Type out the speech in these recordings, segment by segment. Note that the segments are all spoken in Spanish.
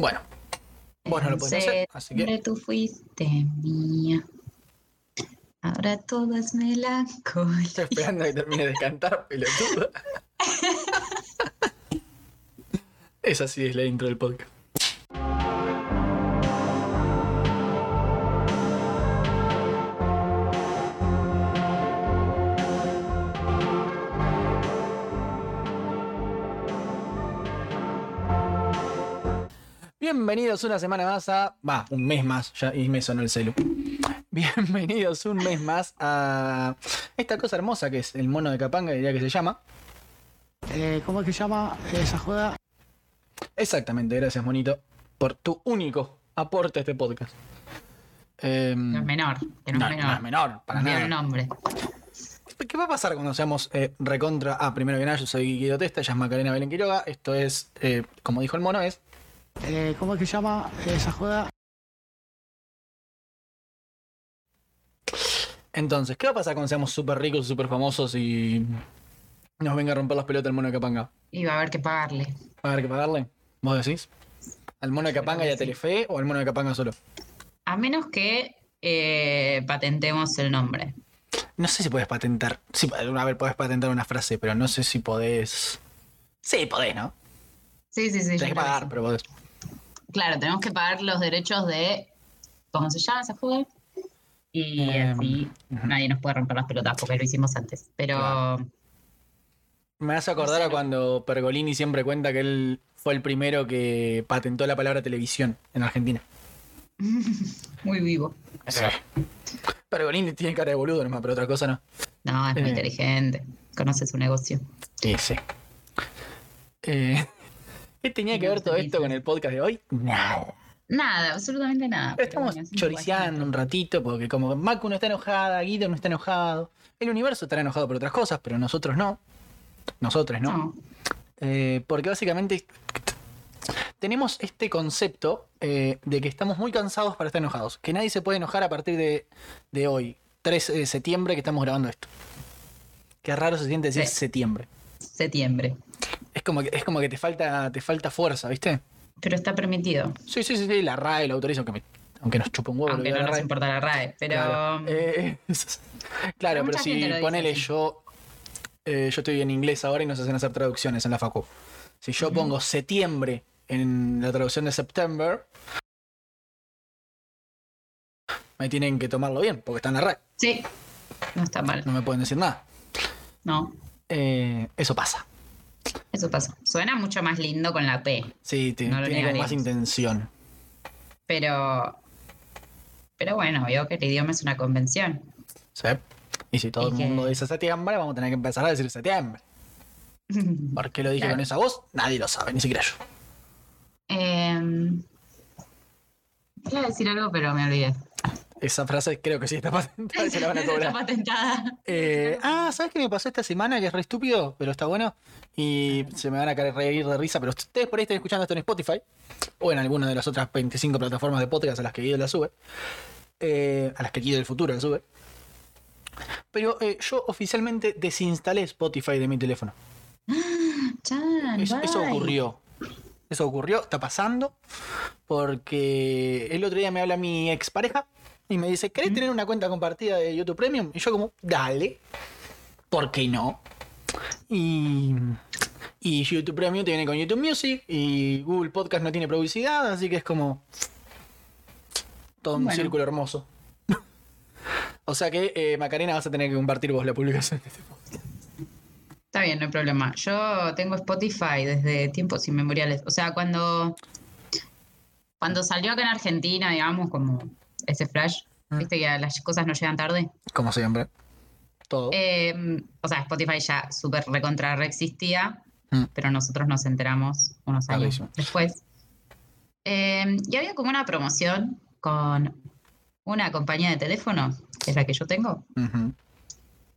Bueno, vos no lo podés hacer, así que. Tú fuiste mía. Ahora todo es melancolía. Estoy esperando a que termine de cantar, pelotudo. Esa sí es la intro del podcast. Bienvenidos una semana más a. Va, un mes más, ya y me sonó el celu. Bienvenidos un mes más a esta cosa hermosa que es el mono de Capanga, diría que se llama. Eh, ¿Cómo es que se llama esa joda? Exactamente, gracias, monito, por tu único aporte a este podcast. Eh, No es menor, que no, no, es menor. no es menor, para nada. nombre. ¿Qué va a pasar cuando seamos eh, recontra? Ah, primero que nada, yo soy Guido Testa, ella es Macarena Belén Quiroga. Esto es, eh, como dijo el mono, es. Eh, ¿Cómo es que se llama esa joda? Entonces, ¿qué va a pasar cuando seamos súper ricos, súper famosos y nos venga a romper las pelotas el mono de Capanga? Y va a haber que pagarle. ¿Va a haber que pagarle? ¿Vos decís? ¿Al mono de Capanga y a. Telefe o al mono de Capanga solo? A menos que eh, patentemos el nombre. No sé si podés patentar. Sí, a ver, podés patentar una frase, pero no sé si podés. Sí, podés, ¿no? Sí, sí, sí. Tenés que pagar, pero podés. Claro, tenemos que pagar los derechos de. ¿Cómo se llama ese juego? Y Em, así nadie nos puede romper las pelotas porque lo hicimos antes. Pero. Claro. Me hace acordar No sé, a cuando Pergolini siempre cuenta que él fue el primero que patentó la palabra televisión en Argentina. Muy vivo. Pergolini tiene cara de boludo nomás, pero otra cosa no. No, es muy Eh. inteligente. Conoce su negocio. Sí, sí. Eh, ¿Qué tenía que ver todo esto con el podcast de hoy? Nada. Nada, absolutamente nada. Pero estamos bueno, es un ratito porque como Macu no está enojada, Guido no está enojado, el universo estará enojado por otras cosas, pero nosotros no. Nosotros no. No. Eh, porque básicamente tenemos este concepto eh, de que estamos muy cansados para estar enojados. Que nadie se puede enojar a partir de, de hoy, 3 de septiembre, que estamos grabando esto. Qué raro se siente decir Sí. septiembre. Septiembre. Es como que, es como que te falta, te falta fuerza, ¿viste? Pero está permitido. Sí, sí, sí, sí, la RAE lo autoriza, aunque, me- aunque nos chupa un huevo Aunque que no la nos RAE. importa la RAE. Pero. Claro, Eh, claro, pero si ponele así. yo. eh, yo estoy en inglés ahora y nos hacen hacer traducciones en la facu. Si yo pongo septiembre en la traducción de September, me tienen que tomarlo bien, porque está en la red. Sí. No está mal. No me pueden decir nada. No. Eh, eso pasa. Eso pasa. Suena mucho más lindo con la P. Sí, No tiene como más intención. Pero. Pero bueno, veo que el idioma es una convención. ¿sí? Y si todo el que- mundo dice septiembre, vamos a tener que empezar a decir septiembre. ¿Por qué lo dije Claro. con esa voz? Nadie lo sabe, ni siquiera yo. Em, Iba a decir algo, pero me olvidé. Esa frase creo que sí está patentada y se la van a Está cobrar. patentada. Eh, ah, ¿sabes qué me pasó esta semana? Que es re estúpido, pero está bueno. Y se me van a caer reír de risa, pero ustedes por ahí están escuchando esto en Spotify o en alguna de las otras 25 plataformas de podcast a las que Guido la sube. eh, a las que Guido del futuro la sube. Pero eh, yo oficialmente desinstalé Spotify de mi teléfono. Chan, Eso, eso ocurrió. Eso ocurrió, está pasando. Porque el otro día me habla mi expareja y me dice, ¿querés tener una cuenta compartida de YouTube Premium? Y yo como, dale. ¿Por qué no? Y, y YouTube Premium te viene con YouTube Music y Google Podcast no tiene publicidad, así que es como todo un Bueno. círculo hermoso. o sea que, eh, Macarena, vas a tener que compartir vos la publicación. Está bien, no hay problema. Yo tengo Spotify desde tiempos inmemoriales. O sea, cuando, cuando salió acá en Argentina, digamos, como ese flash. Viste que las cosas no llegan tarde. Como siempre. Todo. Eh, o sea, Spotify ya súper recontra reexistía, Mm. pero nosotros nos enteramos unos años después. Eh, y había como una promoción con una compañía de teléfono, que es la que yo tengo,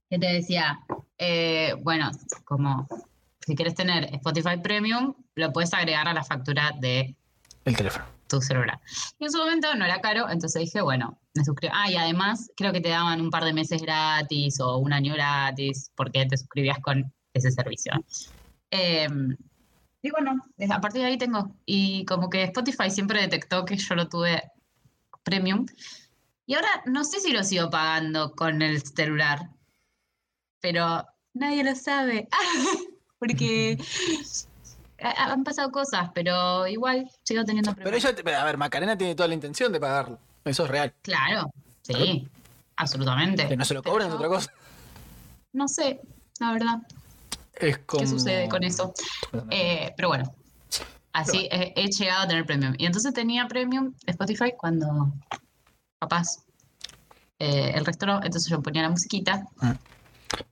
que te decía, eh, bueno, como si quieres tener Spotify Premium, lo puedes agregar a la factura de El teléfono. Celular. Y en su momento no era caro, entonces dije, bueno, me suscribo. Ah, y además creo que te daban un par de meses gratis o un año gratis porque te suscribías con ese servicio. Eh, Y bueno, a partir de ahí tengo. Y como que Spotify siempre detectó que yo lo tuve premium. Y ahora no sé si lo sigo pagando con el celular. Pero nadie lo sabe. Porque han pasado cosas, pero igual sigo teniendo Pero premium. ella, a ver, Macarena tiene toda la intención de pagarlo. Eso es real. Claro, sí, absolutamente. Que no se lo cobran es Pero otra cosa. No sé, la verdad, Es como... qué sucede con eso. Eh, pero bueno, así he, he llegado a tener premium. Y entonces tenía premium Spotify cuando papás, eh, el resto no, entonces yo ponía la musiquita.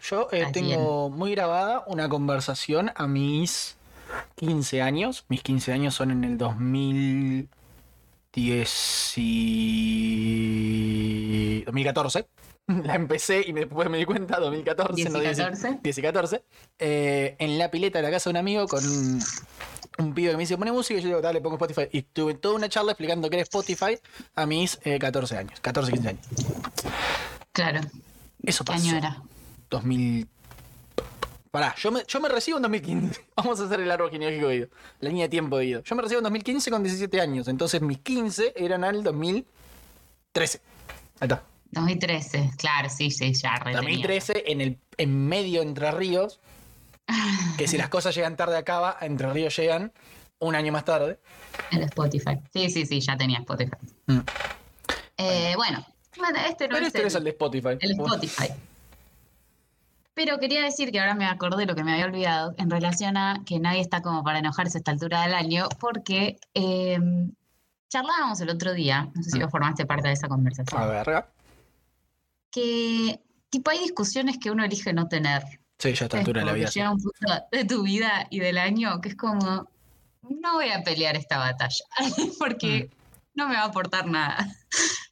Yo eh, tengo muy grabada una conversación a mis 15 años. Mis 15 años son en el 2010 y... 2014. La empecé y después me di cuenta, 2014, 10 y no 10 y- 14. 10 y 14. eh, en la pileta de la casa de un amigo con un, un pibe que me dice, pone música y yo digo, dale, pongo Spotify. Y tuve toda una charla explicando qué era Spotify a mis eh, 14 años, 14, 15 años. Claro, Eso ¿qué pasó. año era? 2000. Pará, yo me, yo me recibo en 2015. Vamos a hacer el árbol genealógico de Guido. La línea de tiempo de Guido. Yo me recibo en 2015 con 17 años. Entonces mis 15 eran al 2013. Ahí está. 2013, claro, sí, sí, ya retenía. 2013 en el en medio Entre Ríos. Que si las cosas llegan tarde acá, a Entre Ríos llegan un año más tarde. El Spotify. Sí, sí, sí, ya tenía Spotify. Mm. Eh, bueno, bueno, este no Pero es este no es el de Spotify. el Spotify. Pero quería decir que ahora me acordé de lo que me había olvidado en relación a que nadie está como para enojarse a esta altura del año, porque eh, charlábamos el otro día, no sé si Mm. vos formaste parte de esa conversación, A ver. que tipo hay discusiones que uno elige no tener. Sí, ya a esta Es altura de la vida. Llega un punto de tu vida y del año que es como, no voy a pelear esta batalla, porque no me va a aportar nada.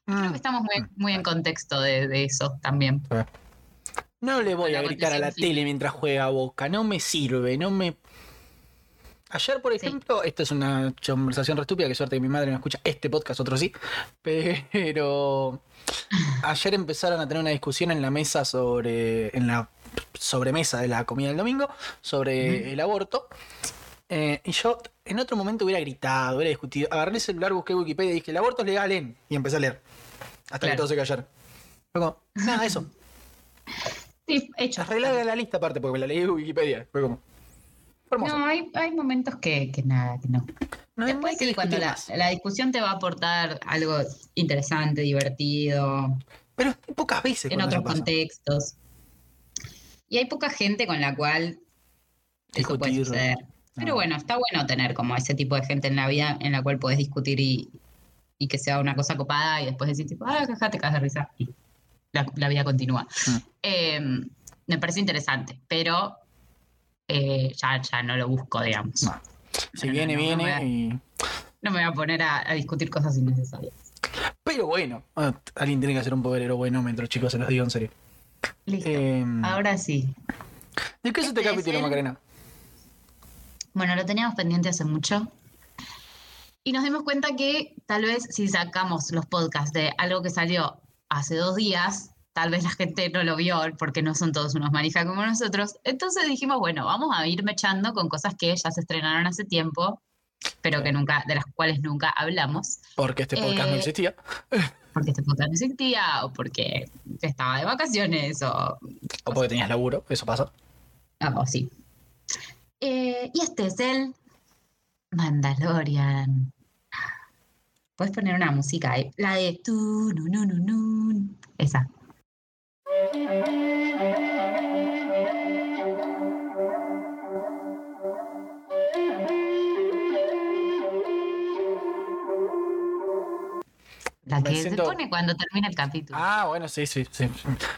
Creo Mm. que estamos muy, muy en contexto de, de eso también. No le voy a gritar a la sí. tele mientras juega a Boca, no me sirve, no me... Ayer, por Sí. ejemplo, esta es una conversación re estúpida, que suerte que mi madre no escucha este podcast, otro sí, pero ayer empezaron a tener una discusión en la mesa sobre, en la sobremesa de la comida del domingo, sobre el aborto, Eh, y yo en otro momento hubiera gritado, hubiera discutido, agarré el celular, busqué Wikipedia y dije, el aborto es legal en, y empecé a leer, hasta que Claro. todos se callaron. Nada, eso. Sí, hecho. Arreglada la lista aparte, porque me la leí en Wikipedia. Fue como. Hermoso. No, hay, hay momentos que, que nada, que no. No Después que sí, cuando la, la discusión te va a aportar algo interesante, divertido, Pero hay pocas veces. en otros contextos. Y hay poca gente con la cual eso puede suceder. Pero No. bueno, está bueno tener como ese tipo de gente en la vida en la cual puedes discutir y, y que sea una cosa copada y después decir tipo, ah, jaja, te cagas de risa y la, la vida continúa. Mm. Eh, me parece interesante, pero eh, ya, ya no lo busco, digamos. No. Si No, viene, no, no viene. me- y- No me voy a poner a, a discutir cosas innecesarias. Pero bueno, ah, alguien tiene que hacer un poderero buenómetro, chicos, se los digo en serio. Listo. Eh, Ahora sí. ¿De qué es este este es capítulo, el- Macarena? Bueno, lo teníamos pendiente hace mucho. Y nos dimos cuenta que tal vez si sacamos los podcasts de algo que salió hace dos días, tal vez la gente no lo vio porque no son todos unos manijas como nosotros. Entonces dijimos, bueno, vamos a ir mechando con cosas que ya se estrenaron hace tiempo, pero que nunca, de las cuales nunca hablamos, Porque este podcast no Eh, existía. porque este podcast no existía, o porque estaba de vacaciones, o O porque tenías laburo, eso pasa. Ah, sí. Eh, y este es el Mandalorian. Puedes poner una música ahí. La de tu, nu, nu, nu. Esa. La que siento- se pone cuando termina el capítulo. Ah, bueno, sí, sí, sí.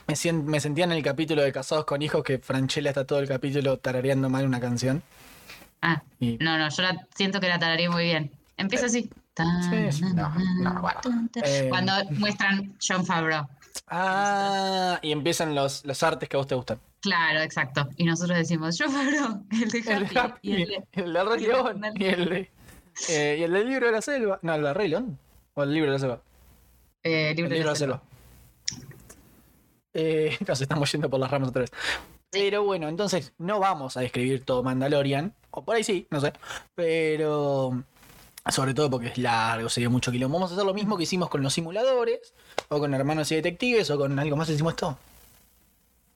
Me, sien- me sentía en el capítulo de Casados con Hijos que Franchella está todo el capítulo tarareando mal una canción. Ah, Y no, no, yo la, siento que la tararía muy bien. Empieza así. Sí, sí, no, no, bueno. Eh, Cuando muestran John Favreau. Ah, y empiezan los, los artes que a vos te gustan. Claro, exacto. Y nosotros decimos, John Favreau, el de Happy, de Happy, y el de- el de Rey León y el de, eh, y el del libro de la selva. No, el de Rey León. O el libro de la selva. eh, El Libro libro de la selva. Eh, nos estamos yendo por las ramas otra vez. Pero bueno, entonces no vamos a describir todo Mandalorian, O por ahí sí, no sé. Pero sobre todo porque es largo, sería mucho quilombo. Vamos a hacer lo mismo que hicimos con los simuladores, o con hermanos y detectives, o con algo más hicimos esto.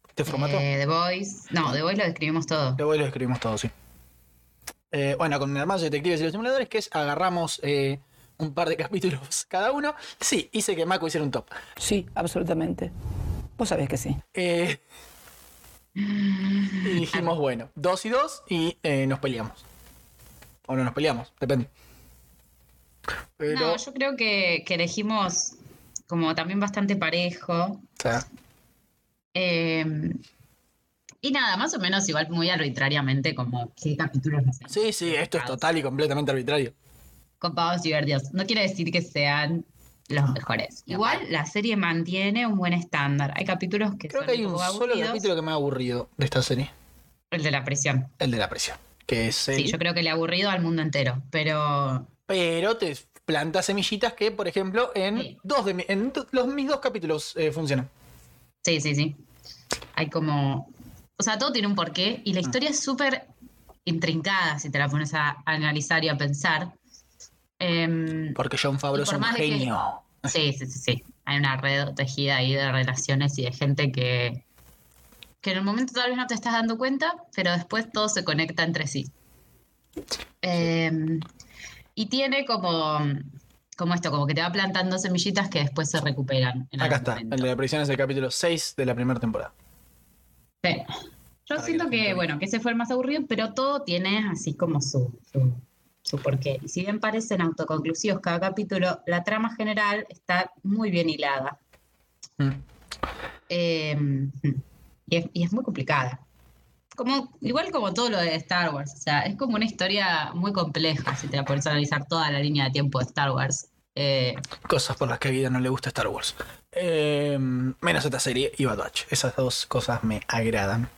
¿Este formato? Eh, The Voice. No, The Voice lo describimos todo. Luego lo escribimos todo, sí. Eh, bueno, con hermanos y detectives y los simuladores, que es agarramos eh, un par de capítulos cada uno. Sí, hice que Mako hiciera un top. Sí, absolutamente. Vos sabés que sí. Eh, y dijimos, bueno, dos y dos y eh, nos peleamos. O no nos peleamos, depende. Pero, No, yo creo que, que elegimos como también bastante parejo. o sea, Eh, y nada, más o menos igual muy arbitrariamente como qué capítulos nos sí, sí, esto es total y completamente arbitrario. copados y divertidos. No quiere decir que sean los mejores. Igual la serie mantiene un buen estándar. Hay capítulos que Creo son que hay un solo aburridos. capítulo que me ha aburrido de esta serie. El de la prisión. El de la presión. Que es Sí, yo creo que le ha aburrido al mundo entero. Pero Pero te planta semillitas que, por ejemplo, en Sí. dos de mi- en los mis dos capítulos eh, funcionan. sí, sí, sí. Hay como. O sea, todo tiene un porqué. Y la Mm. historia es súper intrincada si te la pones a analizar y a pensar. Em, Porque John Favreau es un que- genio. Sí, sí, sí, sí. Hay una red tejida ahí de relaciones y de gente que, que en el momento tal vez no te estás dando cuenta, pero después todo se conecta entre sí. Eh, y tiene como, como esto, como que te va plantando semillitas que después se recuperan. En Acá está. momento. El de la prisión es el capítulo 6 de la primera temporada. Sí. Yo Para siento que, bueno, que ese fue el más aburrido, pero todo tiene así como su, su, su porqué. Y si bien parecen autoconclusivos cada capítulo, la trama general está muy bien hilada. Mm. Eh, y, es, y es muy complicada. Como, igual como todo lo de Star Wars, o sea, es como una historia muy compleja si te la pones a analizar toda la línea de tiempo de Star Wars. Eh, Cosas por las que a Vida no le gusta Star Wars. Eh, menos esta serie y Bad Batch. Esas dos cosas me agradan.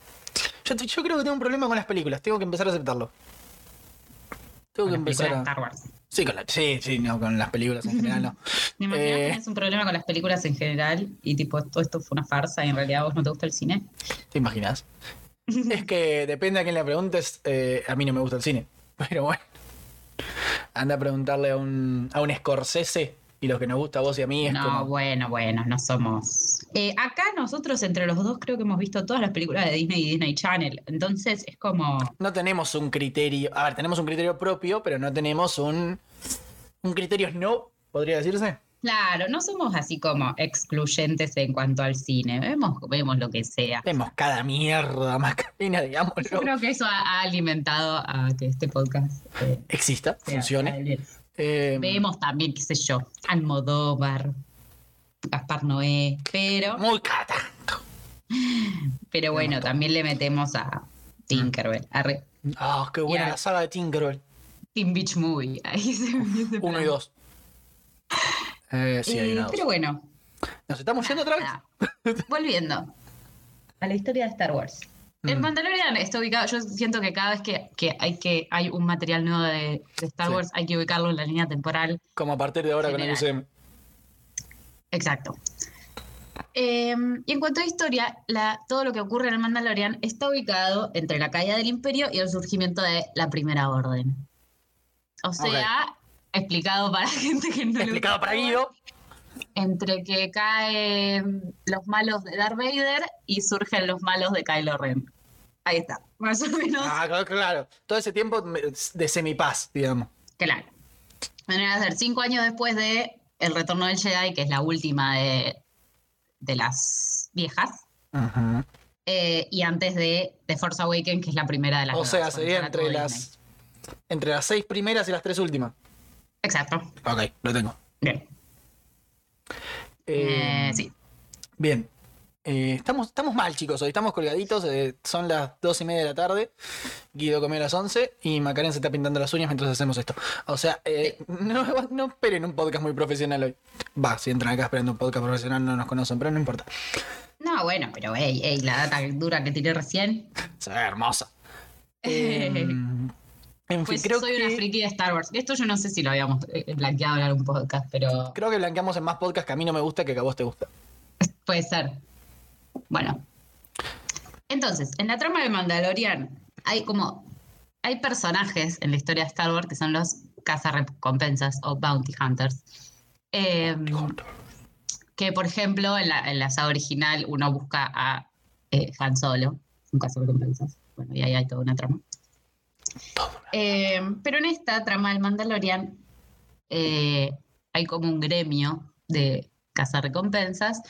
Yo, creo que tengo un problema con las películas. Tengo que empezar a aceptarlo. Tengo con que empezar a... Star Wars. Sí, con la- sí, sí, no, con las películas en general no. Me imagino Eh. que tenés un problema con las películas en general y tipo, todo esto fue una farsa y en realidad vos no te gusta el cine. ¿Te imaginas? Es que depende a quién le preguntes. eh, a mí no me gusta el cine. Pero bueno. Anda a preguntarle a un, a un Scorsese y lo que nos gusta a vos y a mí es No, como... bueno, bueno, no somos. Eh, acá nosotros entre los dos creo que hemos visto todas las películas de Disney y Disney Channel. Entonces es como. No tenemos un criterio. A ver, tenemos un criterio propio, pero no tenemos un. Un criterio no, podría decirse. Claro, no somos así como excluyentes en cuanto al cine. Vemos, vemos lo que sea. Vemos cada mierda, Macarena, Yo digámoslo. creo que eso ha, alimentado a que este podcast eh, Exista, sea- funcione. Eh, Vemos también, qué sé yo, Almodóvar, Gaspar Noé, pero, muy cada tanto. pero bueno, también le metemos a Tinkerbell, Ah, qué buena la saga de Tinkerbell. Teen Beach Movie. Ahí se me ese Uno y dos. Eh, sí, hay una dos. pero bueno, ¿Nos estamos yendo otra vez? nada. volviendo a la historia de Star Wars. El Mm. Mandalorian está ubicado, yo siento que cada vez que, que hay que hay un material nuevo de, de Star Sí. Wars hay que ubicarlo en la línea temporal. Como a partir de ahora con el General. UCM. Exacto. Eh, y en cuanto a historia, la- todo lo que ocurre en el Mandalorian está ubicado entre la caída del Imperio y el surgimiento de la Primera Orden. O sea, explicado para gente que no Explicado para Guido. Entre que caen los malos de Darth Vader y surgen los malos de Kylo Ren. Ahí está, más o menos. Ah, claro, claro. Todo ese tiempo de semipaz, digamos. Claro. Van a ser cinco años después de El Retorno del Jedi, que es la última de, de las viejas. Ujú. eh, y antes de The Force Awakens, que es la primera de las O nuevas, sea, sería entre las, entre las seis primeras y las tres últimas. Exacto. Ok, lo tengo. Bien. Eh, Eh, sí. Bien. Eh, estamos, estamos mal, chicos. Hoy estamos colgaditos. eh, son las dos y media de la tarde. Guido comió a las 11 y Macarena se está pintando las uñas mientras hacemos esto. O sea, eh, no, no esperen un podcast muy profesional hoy. Va, si entran acá esperando un podcast profesional no nos conocen, pero no importa. No, bueno, pero ey, ey, la data dura que tiré recién. Se ve hermosa. Eh, fin, Pues creo soy una friki de Star Wars. Esto yo no sé si lo habíamos eh, blanqueado en algún podcast, pero creo que blanqueamos en más podcasts que a mí no me gusta que que a vos te gusta. puede ser. Bueno. Entonces, en la trama de Mandalorian hay como hay personajes en la historia de Star Wars que son los cazarrecompensas o bounty hunters. Eh, que, por ejemplo, en la, en la saga original uno busca a eh, Han Solo, un cazarrecompensas. Bueno, y ahí hay toda una trama. Eh, pero en esta trama del Mandalorian eh, hay como un gremio de cazarrecompensas,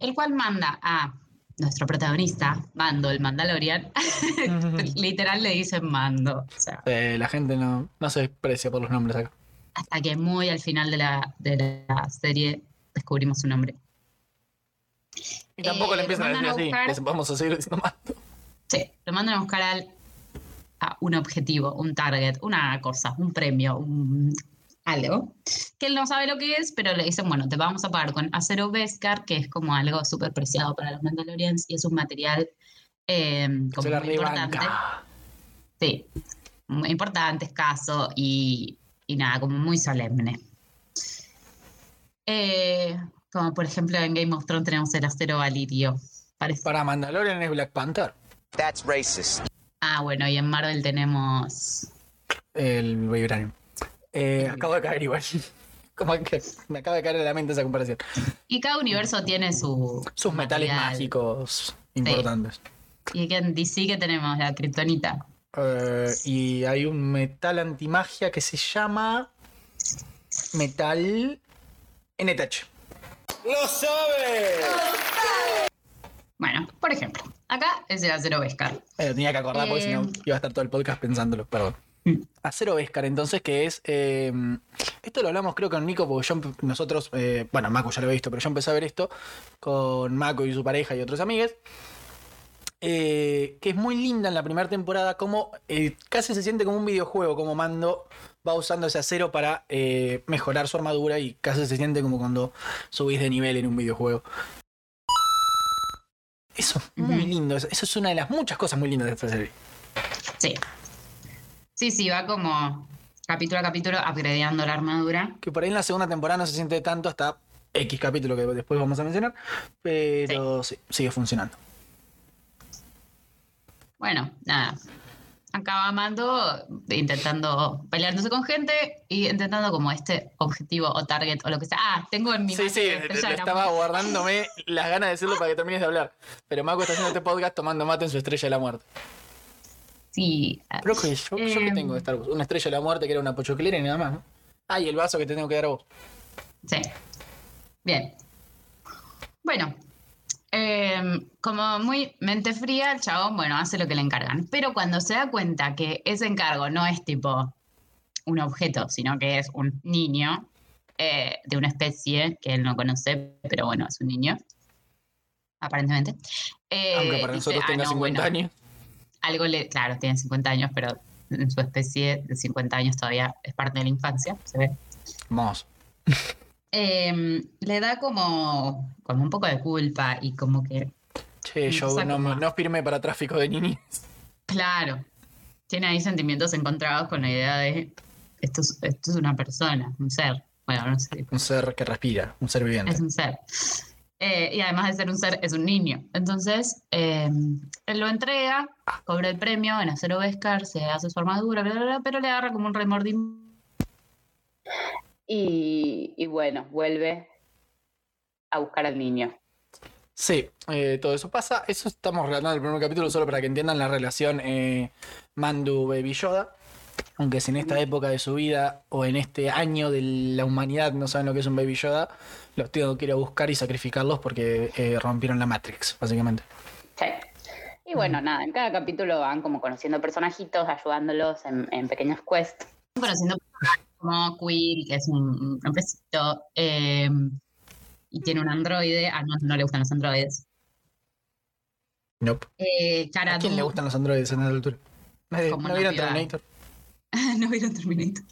el cual manda a nuestro protagonista, Mando, el Mandalorian, literal le dicen Mando. O sea, Eh, la gente no, no se desprecia por los nombres acá. hasta que muy al final de la, de la serie descubrimos su nombre. Y tampoco Eh, le empiezan a decir así. les vamos a seguir diciendo más. Sí, lo mandan a buscar al- a un objetivo, un target, una cosa, un premio, un, algo, que él no sabe lo que es, pero le dicen, bueno, te vamos a pagar con acero Beskar, que es como algo súper preciado para los Mandalorians y es un material eh, como Se la muy importante. Sí, muy importante, escaso y, y nada, como muy solemne. Eh, como por ejemplo en Game of Thrones tenemos el acero valirio. Parece. Para Mandalorian es Black Panther. That's racist. Ah, bueno, y en Marvel tenemos El Vibranium. Eh, acabo de caer igual. Como que me acaba de caer en la mente esa comparación. Y cada universo tiene su. Sus metales mágicos importantes. Y que en DC que tenemos la kriptonita. Eh, y hay un metal antimagia que se llama Metal NTH. Bueno, por ejemplo, acá es el acero Beskar. Me lo tenía que acordar porque si no Eh. iba a estar todo el podcast pensándolo, perdón. Mm. Acero Vescar, entonces, que es. eh, esto lo hablamos creo con Nico, porque yo, nosotros, eh, bueno, Mako ya lo he visto, pero yo empecé a ver esto con Mako y su pareja y otros amigues. eh, que es muy linda en la primera temporada, como eh, casi se siente como un videojuego, como Mando va usando ese acero para eh, mejorar su armadura y casi se siente como cuando subís de nivel en un videojuego. Eso es muy lindo, eso eso es una de las muchas cosas muy lindas de esta serie. Sí. Sí, sí, va como capítulo a capítulo upgradeando la armadura. que por ahí en la segunda temporada no se siente tanto hasta X capítulo que después vamos a mencionar, pero sí, sigue funcionando. Bueno, nada. Acaba Mando intentando peleándose con gente y intentando como este objetivo o target o lo que sea. Ah, tengo en mi Sí, sí, la te- estrella te- de la estaba guardándome las ganas de decirlo para que termines de hablar. Pero Mako está haciendo este podcast tomando mate en su estrella de la muerte. Sí. Creo que yo, yo que Em. tengo de Star Wars, una estrella de la muerte que era una pochoclera y nada más, ¿no? Ah, y el vaso que te tengo que dar a vos. Sí. Bien. Bueno, em, como muy mente fría, el chabón, bueno, hace lo que le encargan. Pero cuando se da cuenta que ese encargo no es tipo un objeto, sino que es un niño eh, de una especie que él no conoce, pero bueno, es un niño, aparentemente. eh, Aunque para dice, nosotros "Ah, tenga no, 50 bueno, años. algo le, claro, tiene 50 años, pero en su especie de 50 años todavía es parte de la infancia, se ve. Vamos. Em, le da como, como un poco de culpa y como que, Che, yo no, firmé para tráfico de niños. claro, tiene ahí sentimientos encontrados con la idea de esto es, esto es una persona, un ser. Bueno, no sé, Un ser que respira, un ser viviente. es un ser. Eh, y además de ser un ser, es un niño. Entonces, em, él lo entrega, cobra el premio en acero Beskar, se hace su armadura, bla, bla, bla, pero le agarra como un remordimiento. Y, y bueno, vuelve a buscar al niño. Sí, eh, todo eso pasa. Eso estamos relatando el primer capítulo solo para que entiendan la relación eh, Mandu-Baby Yoda. Aunque si en esta época de su vida o en este año de la humanidad no saben lo que es un Baby Yoda, los tengo que ir a buscar y sacrificarlos porque eh, rompieron la Matrix, básicamente. Sí. Y bueno, nada, en cada capítulo van como conociendo personajitos, ayudándolos en, en pequeños quests. Conociendo personajes como Quill, que es un, pesito, eh, y tiene un androide. Ah, no, no le gustan los androides. Nope. Eh, ¿A quién le gustan los androides en la altura? ¿No vieron. Terminator? no vieron Terminator.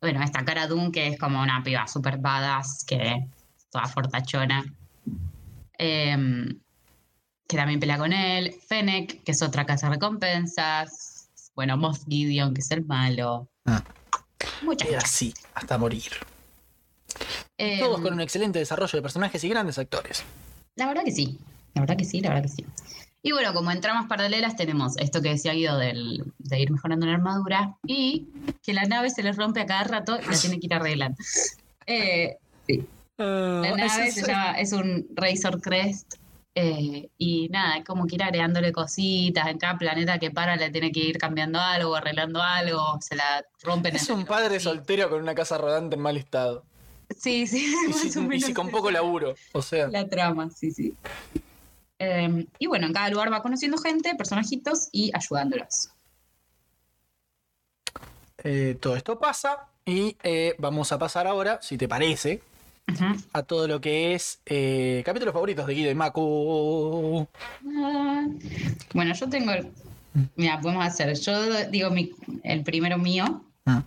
Bueno, esta Cara Dune, que es como una piba super badass, que toda fortachona. Em, que también pelea con él. Fennec, que es otra casa de recompensas. Bueno, Moff Gideon, que es el malo. Ah. Muchas Y cosas. así, hasta morir. Em, Todos con un excelente desarrollo de personajes y grandes actores. La verdad que sí. La verdad que sí, la verdad que sí. Y bueno, como en tramas paralelas tenemos esto que decía Guido del, de ir mejorando la armadura y que la nave se les rompe a cada rato y la tiene que ir arreglando. Eh, sí. Ah, La nave es- se llama, es un Razor Crest. Eh, y nada, es como que ir agregándole cositas. En cada planeta que para le tiene que ir cambiando algo, arreglando algo, se la rompen. Es un padre soltero con una casa rodante en mal estado. Sí, sí, Y más si, o y menos si con poco laburo. O sea, La trama, sí, sí. Eh, y bueno, en cada lugar va conociendo gente, personajitos y ayudándolos. eh, todo esto pasa y eh, vamos a pasar ahora, si te parece, A todo lo que es eh, capítulos favoritos de Guido y Maku. Ah, Bueno, yo tengo. el- Mira, podemos hacer. Yo digo mi- el primero mío, Mm.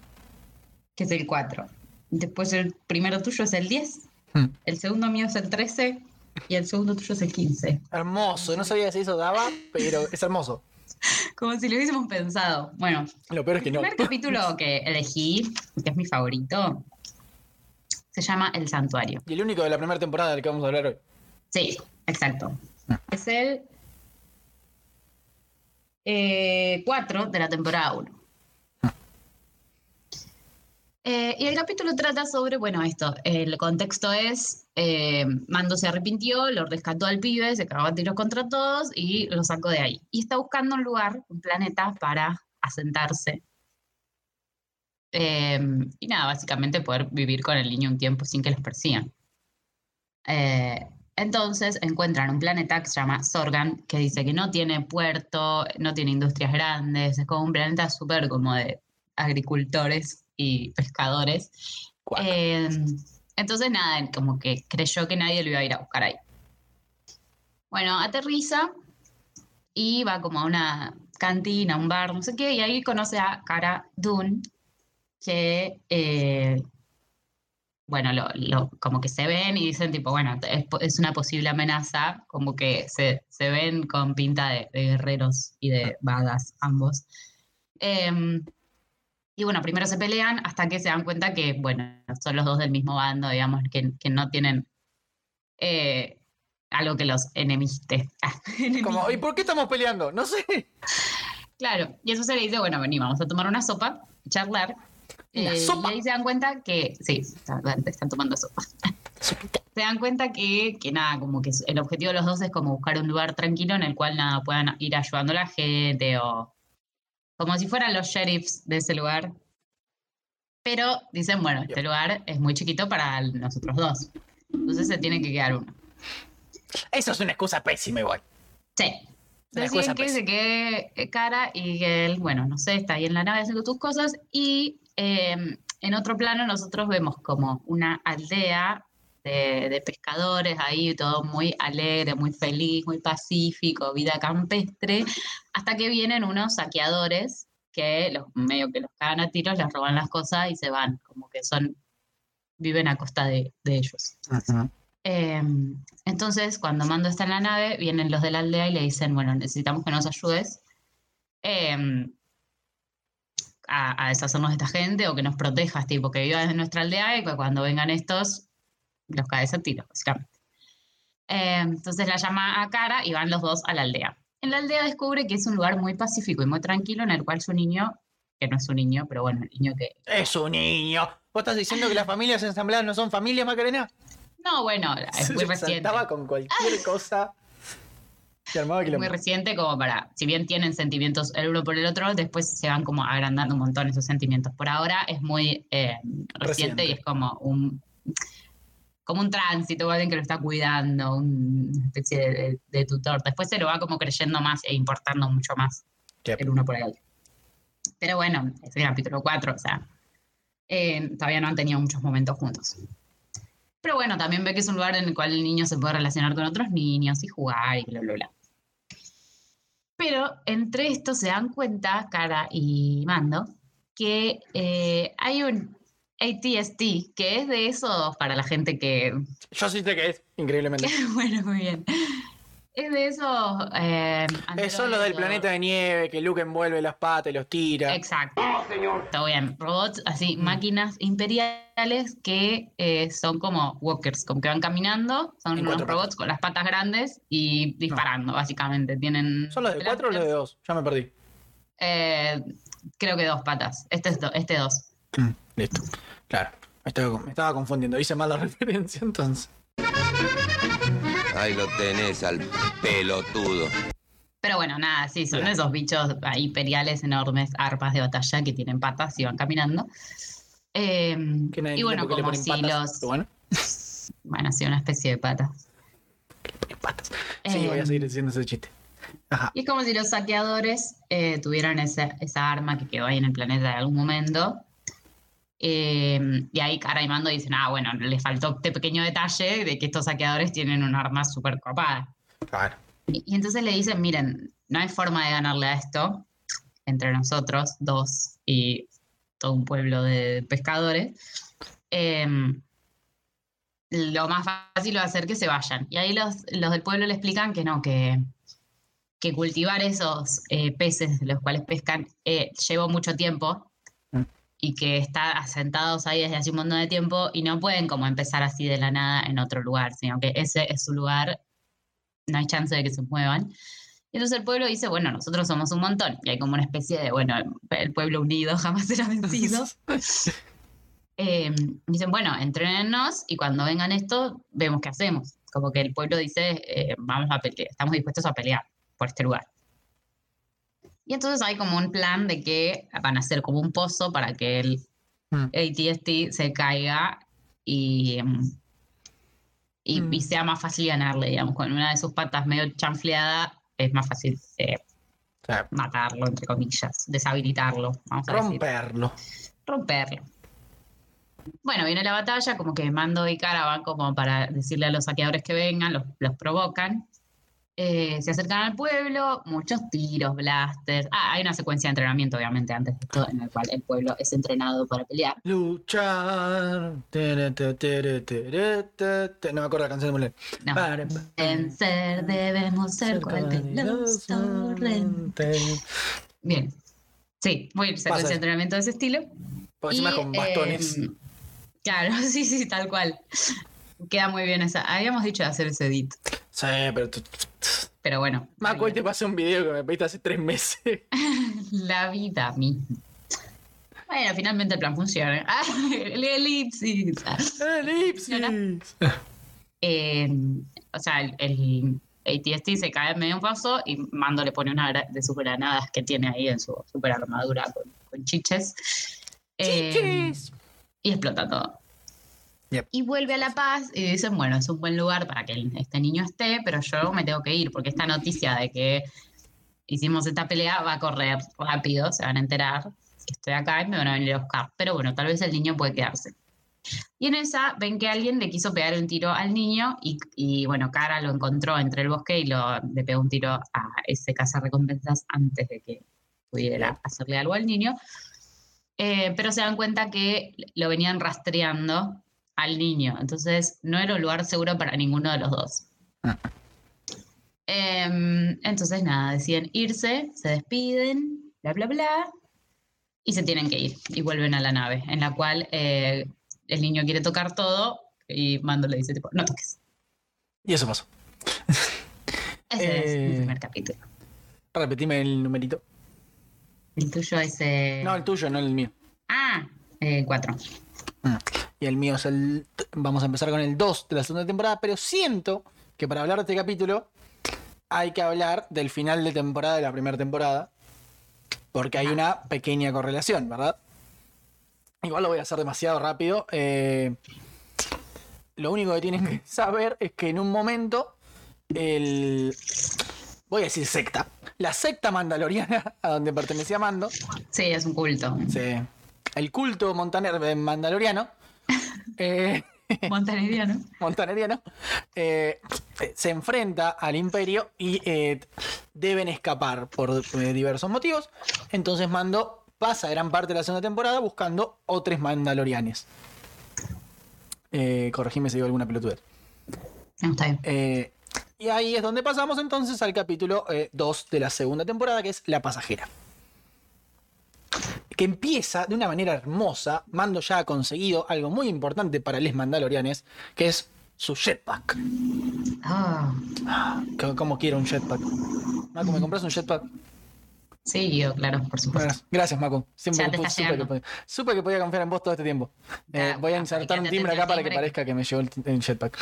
que es el 4. Después el primero tuyo es el 10. Mm. El segundo mío es el 13. Y el segundo tuyo es el 15. Hermoso, no sabía si eso daba, pero es hermoso. Como si lo hubiésemos pensado. Bueno, Lo peor es que el no. primer capítulo que elegí, que es mi favorito, se llama El Santuario. Y el único de la primera temporada del que vamos a hablar hoy. Sí, exacto. Ah. Es el 4 de la temporada 1. Eh, y el capítulo trata sobre, bueno, esto, el contexto es, eh, Mando se arrepintió, lo rescató al pibe, se cagó a tiros contra todos y lo sacó de ahí. Y está buscando un lugar, un planeta para asentarse. Eh, y nada, básicamente poder vivir con el niño un tiempo sin que los persigan. Eh, entonces encuentran un planeta que se llama Sorgan, que dice que no tiene puerto, no tiene industrias grandes, es como un planeta súper como de agricultores y pescadores. Eh, entonces nada, como que creyó que nadie lo iba a ir a buscar ahí. Bueno, aterriza y va como a una cantina, un bar, no sé qué, y ahí conoce a Cara Dune, que eh, bueno, lo, lo- como que se ven y dicen tipo, bueno, es, es una posible amenaza, como que se, se ven con pinta de, de guerreros y de vagas ambos. Em, y bueno, primero se pelean hasta que se dan cuenta que, bueno, son los dos del mismo bando, digamos, que, que no tienen eh, algo que los enemiste. Como, ¿y por qué estamos peleando? No sé. Claro, y eso se le dice, bueno, vení, vamos a tomar una sopa, charlar. ¿Una Eh, sopa? Y ahí se dan cuenta que, sí, están, están tomando sopa. Se dan cuenta que, que nada, como que el objetivo de los dos es como buscar un lugar tranquilo en el cual nada, puedan ir ayudando a la gente o como si fueran los sheriffs de ese lugar. Pero dicen, bueno, este lugar es muy chiquito para nosotros dos. Entonces se tiene que quedar uno. Eso es una excusa pésima igual. Sí. Deciden que se quede eh, cara y que él, bueno, no sé, está ahí en la nave haciendo tus cosas. Y eh, en otro plano nosotros vemos como una aldea de, de pescadores ahí, todo muy alegre, muy feliz, muy pacífico, vida campestre, hasta que vienen unos saqueadores que los, medio que los cagan a tiros, les roban las cosas y se van, como que son, viven a costa de, de ellos. Eh, entonces, cuando Mando está en la nave, vienen los de la aldea y le dicen, bueno, necesitamos que nos ayudes eh, a, deshacernos de esta gente o que nos protejas, tipo, que vivas en nuestra aldea y que cuando vengan estos, los caes a tiro, básicamente. Eh, entonces la llama a Cara y van los dos a la aldea. En la aldea descubre que es un lugar muy pacífico y muy tranquilo en el cual su niño, que no es un niño, pero bueno, el niño que... Es un niño. ¿Vos estás diciendo que las familias ensambladas no son familias, Macarena? No, bueno, es muy reciente. saltaba con cualquier cosa. Es muy reciente como para, si bien tienen sentimientos el uno por el otro, después se van como agrandando un montón esos sentimientos. Por ahora es muy eh, reciente, Reciente. y es como un como un tránsito, alguien que lo está cuidando, un- una especie de, de- de tutor. Después se lo va como creyendo más e importando mucho más Yep. el uno por el otro. Pero bueno, es el capítulo 4, o sea, eh, todavía no han tenido muchos momentos juntos. Pero bueno, también ve que es un lugar en el cual el niño se puede relacionar con otros niños y jugar y bla, bla, bla. Pero entre esto se dan cuenta, Cara y Mando, que eh, hay un ATST, que es de esos para la gente que, Yo sí sé que es, increíblemente. bueno, muy bien. Es de esos. eh, son los del planeta de nieve, que Luke envuelve las patas y los tira. Exacto. Está bien. Robots, así, Mm. máquinas imperiales que eh, son como walkers, como que van caminando. Son En unos robots con las patas grandes y disparando, básicamente. Tienen. ¿Son los de cuatro o los de dos? Ya me perdí. Eh, creo que dos patas. Este es do- este dos. Mm, Listo. Claro. Me estaba, me estaba confundiendo. Hice mal la referencia entonces. Ahí lo tenés al pelotudo. Pero bueno, nada, sí, son esos bichos imperiales enormes, arpas de batalla que tienen patas y van caminando. Eh, Que nadie y bueno, como si patas, los. pero bueno, Bueno, sí, una especie de patas. patas. Sí, voy a seguir diciendo ese chiste. Ajá. Y es como si los saqueadores eh, tuvieran esa, esa arma que quedó ahí en el planeta en algún momento. Eh, y ahí Cara y Mando dicen, ah, bueno, le faltó este pequeño detalle de que estos saqueadores tienen un arma súper copada. Claro. Y, y entonces le dicen, miren, no hay forma de ganarle a esto entre nosotros dos y todo un pueblo de pescadores. Em, lo más fácil va a ser que se vayan. Y ahí los, los del pueblo le explican que no, que, que cultivar esos eh, peces de los cuales pescan eh, lleva mucho tiempo. Y que están asentados ahí desde hace un montón de tiempo y no pueden como empezar así de la nada en otro lugar, sino que ese es su lugar, no hay chance de que se muevan. Entonces el pueblo dice, bueno, nosotros somos un montón, y hay como una especie de, bueno, el pueblo unido jamás será vencido. Eh, dicen, bueno, entrenennos y cuando vengan esto, vemos qué hacemos. Como que el pueblo dice, eh, vamos a pelear, estamos dispuestos a pelear por este lugar. Y entonces hay como un plan de que van a hacer como un pozo para que el Mm. ATST se caiga y, mm, y, Mm. y sea más fácil ganarle, digamos, con una de sus patas medio chanfleada, es más fácil eh, matarlo, entre comillas, deshabilitarlo, vamos a decir romperlo. romperlo. Bueno, viene la batalla, como que Mando y Cara van como para decirle a los saqueadores que vengan, los, los provocan. Eh, se acercan al pueblo, muchos tiros, blasters. Ah, hay una secuencia de entrenamiento, obviamente, antes de esto, en el cual el pueblo es entrenado para pelear. Luchar. Tere, tere, tere. No me acuerdo la canción de. No. Para, para, Vencer debemos ser los torrentes. Bien. Sí, muy secuencia Pasa. de entrenamiento de ese estilo. Por encima Y, con bastones. em, claro, sí, sí, tal cual. Queda muy bien esa. Habíamos dicho de hacer ese edit, Sí, pero tú. pero bueno. Me acuerdo te pasé un video que me pediste hace tres meses. La vida misma. Bueno, finalmente el plan funciona. Ah, el elipsis. Ah, Elipsis. eh, o sea, el, el ATST se cae en medio un paso y Mando le pone una de sus granadas que tiene ahí en su super armadura con, con chiches. Eh, y explota todo. Yep. Y vuelve a La Paz y dicen, bueno, es un buen lugar para que este niño esté, pero yo me tengo que ir porque esta noticia de que hicimos esta pelea va a correr rápido, se van a enterar que estoy acá y me van a venir a buscar. Pero bueno, tal vez el niño puede quedarse. Y en esa ven que alguien le quiso pegar un tiro al niño y, y, bueno, Cara lo encontró entre el bosque y lo, le pegó un tiro a ese recompensas antes de que pudiera hacerle algo al niño. Eh, pero se dan cuenta que lo venían rastreando al niño, entonces no era un lugar seguro para ninguno de los dos. Ah. Em, entonces nada, deciden irse, se despiden, bla, bla, bla, y se tienen que ir y vuelven a la nave, en la cual eh, el niño quiere tocar todo y Mando le dice tipo, no toques. Y eso pasó. Ese es Eh. el primer capítulo. Repetime el numerito. El tuyo es... eh, No, el tuyo, no el mío. Ah, eh, cuatro. Mm. Y el mío es el. Vamos a empezar con el 2 de la segunda temporada, pero siento que para hablar de este capítulo hay que hablar del final de temporada de la primera temporada. Porque hay una pequeña correlación, ¿verdad? Igual lo voy a hacer demasiado rápido. eh, lo único que tienen que saber es que en un momento el. Voy a decir secta. La secta mandaloriana a donde pertenecía Mando. Sí, es un culto. Sí. El culto montaner eh, mandaloriano. eh, Montenegriano. montaneriano. eh, se enfrenta al imperio y eh, deben escapar por diversos motivos. Entonces Mando pasa gran parte de la segunda temporada buscando otros mandalorianes. Eh, corregime si digo alguna pelotudez. No, está bien. Y ahí es donde pasamos entonces al capítulo 2 de la segunda temporada, que es La Pasajera. Que empieza de una manera hermosa. Mando ya ha conseguido algo muy importante para les Mandalorianes, que es su jetpack. Ah, C- ¿Cómo quiero un jetpack? Mako, ¿me compras un jetpack? sí, yo, claro, por supuesto. Gracias, gracias Mako. Siempre está supe, que podía, supe que podía confiar en vos todo este tiempo. Eh, voy a insertar un que timbre acá para que parezca que me llegó el, el jetpack.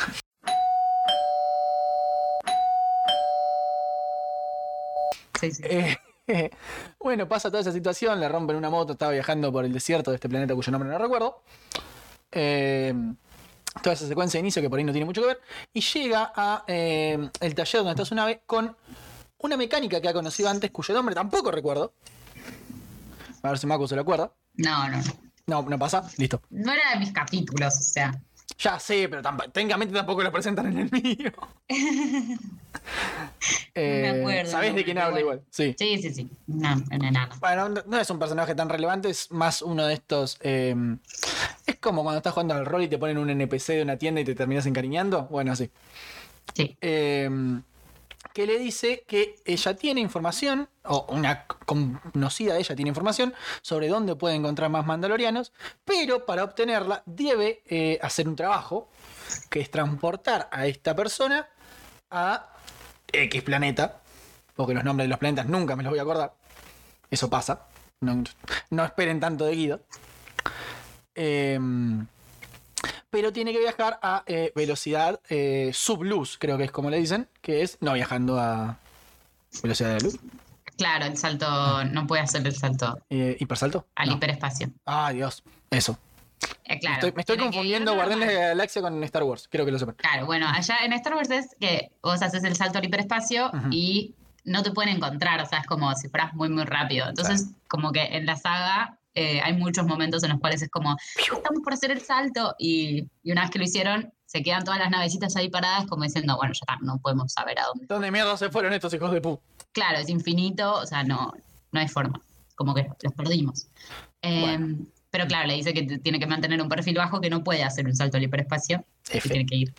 Sí, sí. Eh, bueno, pasa toda esa situación, le rompen una moto, estaba viajando por el desierto de este planeta cuyo nombre no recuerdo. Eh, toda esa secuencia de inicio que por ahí no tiene mucho que ver. Y llega a eh, el taller donde está su nave con una mecánica que ha conocido antes cuyo nombre tampoco recuerdo. A ver si Mako se lo acuerda. No, no, no. No, no pasa. Listo. No era de mis capítulos, o sea. Ya sé, pero tamp- técnicamente tampoco lo presentan en el mío. Eh, acuerdo, ¿Sabés no, de quién hablo bueno. igual? Sí. Sí, sí, sí. No, en enano. Bueno, no- no es un personaje tan relevante, es más uno de estos. eh, es como cuando estás jugando al rol y te ponen un NPC de una tienda y te terminas encariñando. Bueno, sí. Sí. Eh, que le dice que ella tiene información, o una conocida de ella tiene información, sobre dónde puede encontrar más mandalorianos, pero para obtenerla debe eh, hacer un trabajo, que es transportar a esta persona a X planeta, porque los nombres de los planetas nunca me los voy a acordar. Eso pasa. No, no esperen tanto de Guido. Em, pero tiene que viajar a eh, velocidad eh, subluz, creo que es como le dicen, que es no viajando a velocidad de luz. Claro, el salto, no puede hacer el salto Eh, ¿Hipersalto? al No. hiperespacio. Ah, Dios. Eso. Eh, claro. Estoy- me estoy confundiendo. Guardianes de la Galaxia con Star Wars. Quiero que lo sepan. Claro, bueno, allá en Star Wars es que vos haces el salto al hiperespacio y no te pueden encontrar, o sea, es como si fueras muy, muy rápido. Entonces, como que en la saga eh, hay muchos momentos en los cuales es como, estamos por hacer el salto y, y una vez que lo hicieron, se quedan todas las navecitas ahí paradas como diciendo, bueno, ya está, no podemos saber a dónde. ¿Dónde mierda se fueron estos hijos de pu? Claro, es infinito, o sea, no, no hay forma, como que los perdimos. Eh, Bueno. Pero claro, le dice que tiene que mantener un perfil bajo, que no puede hacer un salto al hiperespacio, F. tiene que ir.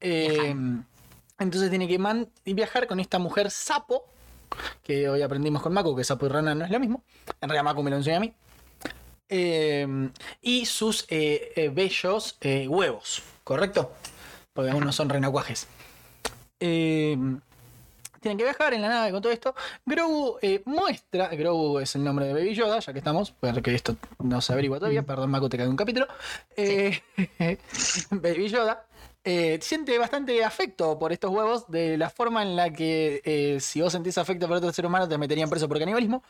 Eh, entonces tiene que man- y viajar con esta mujer sapo, que hoy aprendimos con Mako, que sapo y rana no es lo mismo. En realidad Mako me lo enseñó a mí. Eh, y sus eh, eh, bellos huevos, ¿correcto? Porque algunos son renacuajes. Tienen que viajar en la nave con todo esto. Grogu muestra, Grogu es el nombre de Baby Yoda, ya que estamos, porque esto no se averigua todavía, perdón Mako, te cae un capítulo. Baby Yoda eh, siente bastante afecto por estos huevos, de la forma en la que eh, si vos sentís afecto por otro ser humano te meterían preso por canibalismo,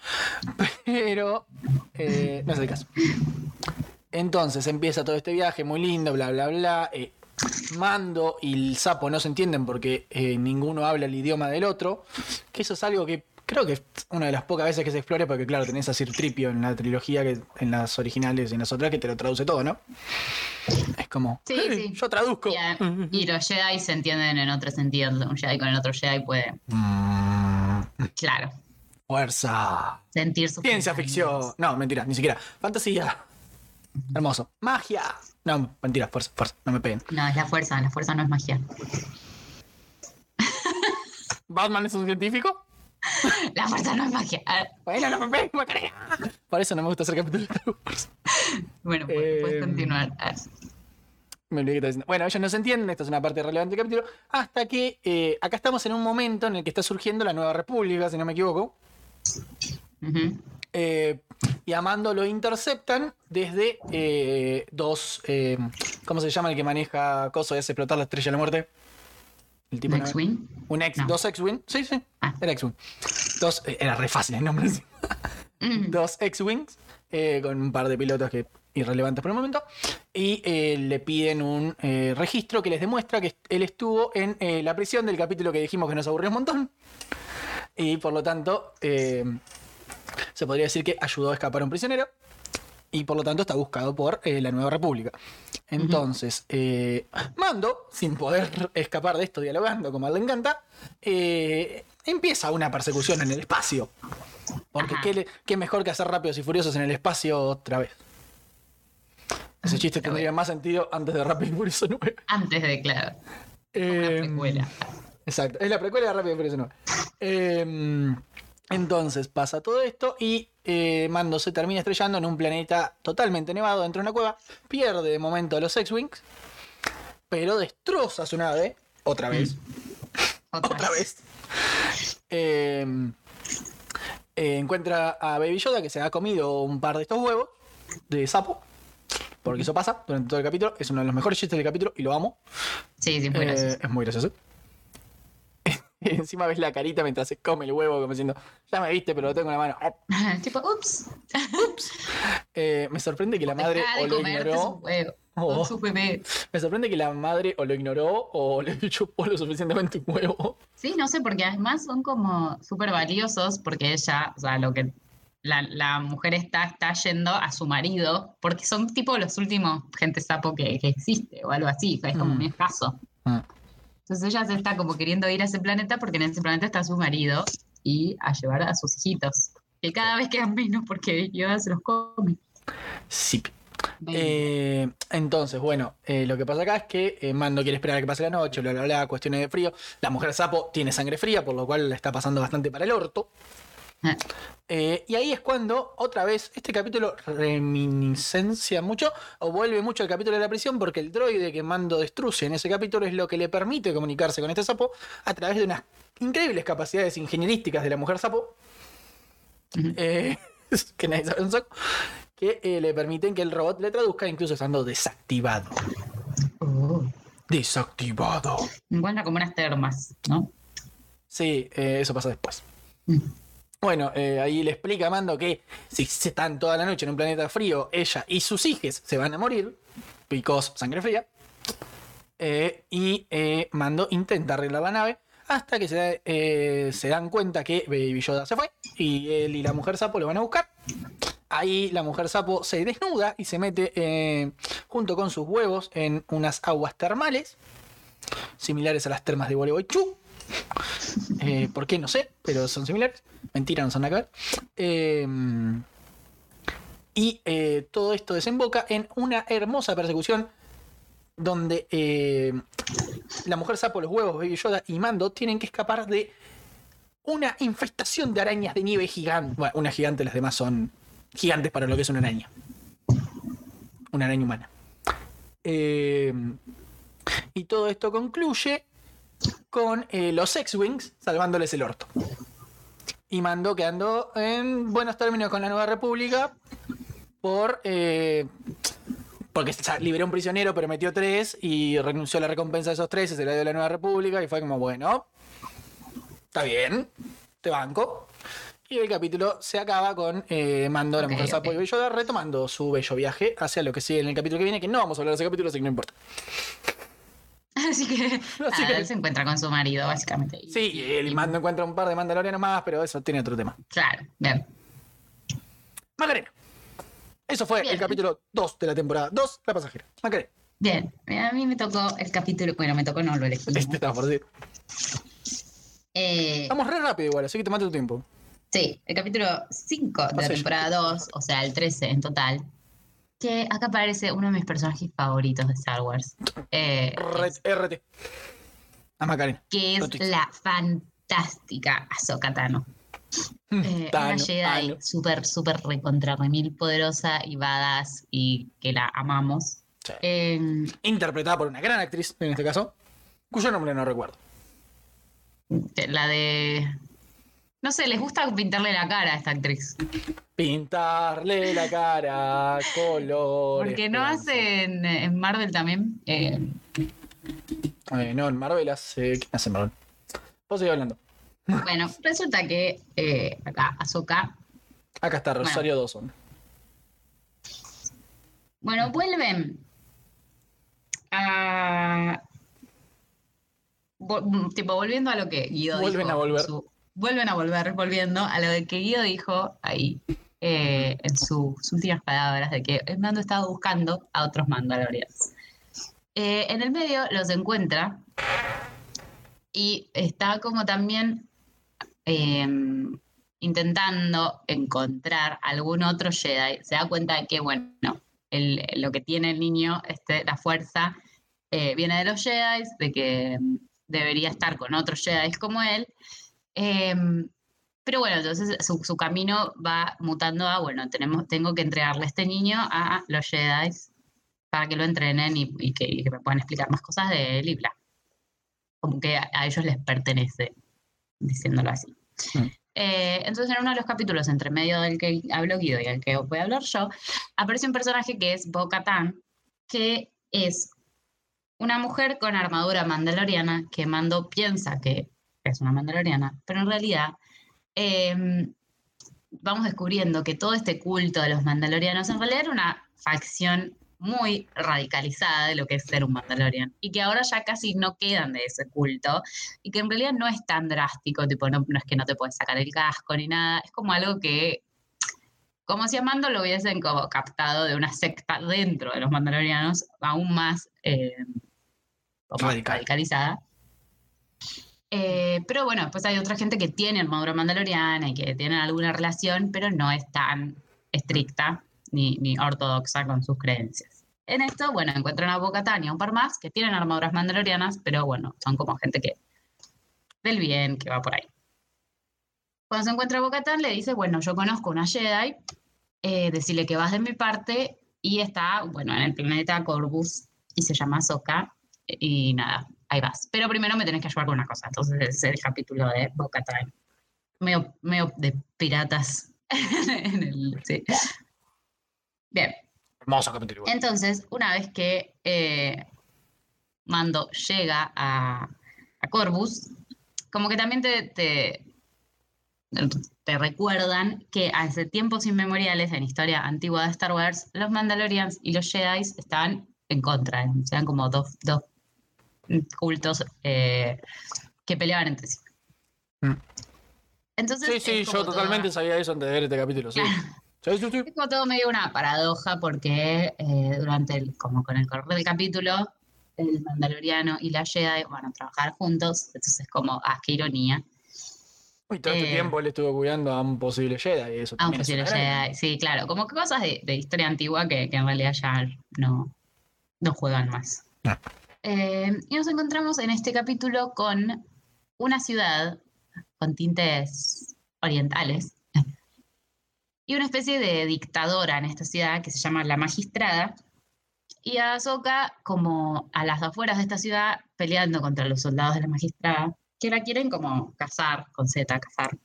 pero eh, no es el caso. Entonces empieza todo este viaje muy lindo, bla, bla, bla. Mando y el sapo no se entienden porque ninguno habla el idioma del otro. Que eso es algo que creo que es una de las pocas veces que se explore, porque claro, tenés a Sir Tripio en la trilogía, que en las originales y en las otras, que te lo traduce todo, ¿no? Es como, Sí, "Hey, sí. yo traduzco. Y, a- y los Jedi se entienden en otro sentido. Un Jedi con el otro Jedi puede, Mm, claro, fuerza. sentir su Ciencia ficción. No, mentira, ni siquiera. Fantasía. Hermoso. Magia. No, mentira, fuerza, fuerza. No me peguen. No, es la fuerza, la fuerza no es magia. ¿Batman es un científico? La fuerza no es magia. Bueno, no me. Por eso no me gusta hacer capítulos de Star Wars. Bueno, pues, puedes Em, continuar. Me olvidé que estaba diciendo. Bueno, ellos no se entienden, esto es una parte relevante del capítulo. Hasta que eh, acá estamos en un momento en el que está surgiendo la nueva república, si no me equivoco. Eh, y a Mando lo interceptan desde eh, dos. eh, ¿Cómo se llama el que maneja Coso y hace explotar la estrella de la muerte? El tipo ¿Un X-Wing? Un ex, No. dos X-Wing. Sí, sí. Ah. Era X-Wing. Dos, eh, era re fácil el nombre. Mm, Dos X-Wings. eh, con un par de pilotos que irrelevantes por el momento. Y eh, le piden un eh, registro que les demuestra que él estuvo en la prisión del capítulo que dijimos que nos aburrió un montón. Y por lo tanto, se podría decir que ayudó a escapar a un prisionero. Y por lo tanto está buscado por eh, la Nueva República. Entonces, eh, Mando, sin poder escapar de esto dialogando como a él le encanta, eh, empieza una persecución en el espacio. Porque qué, qué mejor que hacer rápidos y furiosos en el espacio otra vez. Ese chiste Pero tendría más sentido antes de Rápido y Furioso 9. Antes de, claro, una precuela. Exacto, es la precuela de Rápido y Furioso 9. Eh, entonces pasa todo esto y eh, Mando se termina estrellando en un planeta totalmente nevado dentro de una cueva. Pierde de momento a los X-Wings, pero destroza su nave otra vez. Otra vez. Eh, eh, encuentra a Baby Yoda que se ha comido un par de estos huevos de sapo. Porque eso pasa durante todo el capítulo. Es uno de los mejores chistes del capítulo y lo amo. Sí, sí, muy Eh, gracioso. es muy gracioso. Encima ves la carita mientras se come el huevo, como diciendo, ya me viste, pero lo tengo en la mano. tipo, ups. Eh, me sorprende que la madre Dejá o lo ignoró. Oh. Con su bebé. Me sorprende que la madre o lo ignoró o le chupó lo suficientemente un huevo. Sí, no sé, porque además son como súper valiosos porque ella, o sea, lo que la, la mujer está, está yendo a su marido, porque son tipo los últimos gente sapo que, que existe o algo así, es como Mm. un escaso. Mm. Entonces ella se está como queriendo ir a ese planeta porque en ese planeta está su marido y a llevar a sus hijitos, que cada vez quedan menos porque Yoda se los come. Sí. Eh, entonces, bueno, eh, lo que pasa acá es que eh, Mando quiere esperar a que pase la noche, bla, bla, bla, cuestiones de frío. La mujer sapo tiene sangre fría, por lo cual la está pasando bastante para el orto. Ah. Eh, y ahí es cuando, otra vez, este capítulo reminiscencia mucho o vuelve mucho al capítulo de la prisión porque el droide que Mando destruye en ese capítulo es lo que le permite comunicarse con este sapo a través de unas increíbles capacidades ingenierísticas de la mujer sapo. Eh, que nadie sabe un saco, que eh, le permiten que el robot le traduzca incluso estando desactivado. Oh. Desactivado. Encuentra como unas termas, ¿no? Sí, eso pasa después. Mm. Bueno, eh, ahí le explica a Mando que si se están toda la noche en un planeta frío, ella y sus hijos se van a morir, because sangre fría. Eh, y eh, Mando intenta arreglar la nave hasta que se, eh, se dan cuenta que Baby Yoda se fue y él y la mujer sapo lo van a buscar. Ahí la mujer sapo se desnuda y se mete junto con sus huevos en unas aguas termales, similares a las termas de Gualeguaychú. Eh, ¿Por qué? No sé, pero son similares. Mentira, no son ver. Eh, y eh, todo esto desemboca en una hermosa persecución donde eh, la mujer sapo, los huevos, Baby Yoda y Mando tienen que escapar de una infestación de arañas de nieve gigante. Bueno, una gigante, las demás son gigantes para lo que es una araña. Una araña humana. Eh, y todo esto concluye con eh, los X-Wings salvándoles el orto. Y Mando quedando en buenos términos con la Nueva República por... eh, porque liberó un prisionero, pero metió tres y renunció a la recompensa de esos tres y se la dio a la Nueva República y fue como, bueno, está bien, te banco. Y el capítulo se acaba con eh, Mando, la Ok, mujer sapo ok. y Bello retomando su bello viaje hacia lo que sigue en el capítulo que viene, que no vamos a hablar de ese capítulo, así que no importa. Así que, nada, que- él se encuentra con su marido, básicamente. y- Sí, y el Mando encuentra un par de mandalorianos más, pero eso tiene otro tema. Claro, bien. Macarena. Eso fue Bien. el capítulo 2 de la temporada 2, La Pasajera. Macarena. Bien, a mí me tocó el capítulo, bueno, me tocó, no lo elegí. Este estaba por decir. Eh, Vamos re rápido igual, así que tomate tu tiempo. sí, el capítulo 5 de la temporada 2, o sea, el 13 en total, que acá aparece uno de mis personajes favoritos de Star Wars, eh, RT. A Macarena. que es la fantástica Ahsoka Tano. Eh, Tano, una Jedi súper, súper recontra remil poderosa y badass y que la amamos. Sí. Eh, Interpretada por una gran actriz, en este caso, cuyo nombre no recuerdo. la de... No sé, les gusta pintarle la cara a esta actriz. Pintarle la cara, colores. Porque no hace en, en Marvel también. eh, Eh, no, en Marvel hace. ¿Quién hace Marvel? Vos seguís hablando. bueno, resulta que eh, acá Ahsoka, Acá está Rosario Dawson. bueno, vuelven a tipo volviendo a lo que Guido Vuelven dijo a volver. su- vuelven a volver volviendo a lo que Guido dijo ahí eh, en sus últimas palabras de que el mando estaba buscando a otros mandalorianos. Eh, en el medio los encuentra y está como también eh, intentando encontrar algún otro Jedi. Se da cuenta de que, bueno, lo que tiene el niño, este, la fuerza, eh, viene de los Jedi, de que debería estar con otros Jedi como él. Em, pero bueno, entonces su, su camino va mutando a, bueno, tenemos, tengo que entregarle a este niño a los Jedi para que lo entrenen y, y que, y que me puedan explicar más cosas de él y bla. Como que a, a ellos les pertenece, diciéndolo así. Mm. Eh, entonces, en uno de los capítulos, entre medio del que habló Guido y el que voy a hablar yo, aparece un personaje que es Bo-Katan, que es una mujer con armadura mandaloriana que Mando piensa que es una mandaloriana, pero en realidad em, vamos descubriendo que todo este culto de los mandalorianos en realidad era una facción muy radicalizada de lo que es ser un mandalorian y que ahora ya casi no quedan de ese culto y que en realidad no es tan drástico, tipo no, no es que no te puedes sacar el casco ni nada, es como algo que como si a Mando lo hubiesen como captado de una secta dentro de los mandalorianos aún más eh, como Radical. radicalizada. Eh, pero bueno, después hay otra gente que tiene armadura mandaloriana y que tienen alguna relación, pero no es tan estricta ni, ni ortodoxa con sus creencias. En esto, bueno, encuentran a Bo-Katan y a un par más que tienen armaduras mandalorianas, pero bueno, son como gente que del bien, que va por ahí. Cuando se encuentra Bo-Katan, le dice, bueno, yo conozco una Jedi, eh, decirle que vas de mi parte, y está, bueno, en el planeta Corvus, y se llama Ahsoka, y nada, ahí vas. Pero primero me tenés que ayudar con una cosa, entonces es el capítulo de Bo-Katan. Medio, medio de piratas en el... Sí. Bien, Hermoso capítulo. entonces, una vez que eh, Mando llega a, a Corvus, como que también te, te, te recuerdan que hace tiempos inmemoriales, en historia antigua de Star Wars, los Mandalorians y los Jedi estaban en contra, eran como dos, dos cultos eh, que peleaban entre sí. Mm. Entonces, Sí, sí, yo toda- totalmente sabía eso antes de ver este capítulo. Sí, sí, sí. sí. es como todo medio una paradoja porque eh, durante el, como con el correr del capítulo, el Mandaloriano y la Jedi van a trabajar juntos, entonces como, ah, qué ironía. Y todo este Eh, tiempo él estuvo cuidando a un posible Jedi. Y eso A un posible gran- Jedi, sí, claro, como que cosas de, de historia antigua que, que en realidad ya no, no juegan más. No. Eh, y nos encontramos en este capítulo con una ciudad con tintes orientales y una especie de dictadora en esta ciudad que se llama la Magistrada. Y a Ahsoka como a las afueras de esta ciudad peleando contra los soldados de la Magistrada, que la quieren como cazar, con Z, cazar.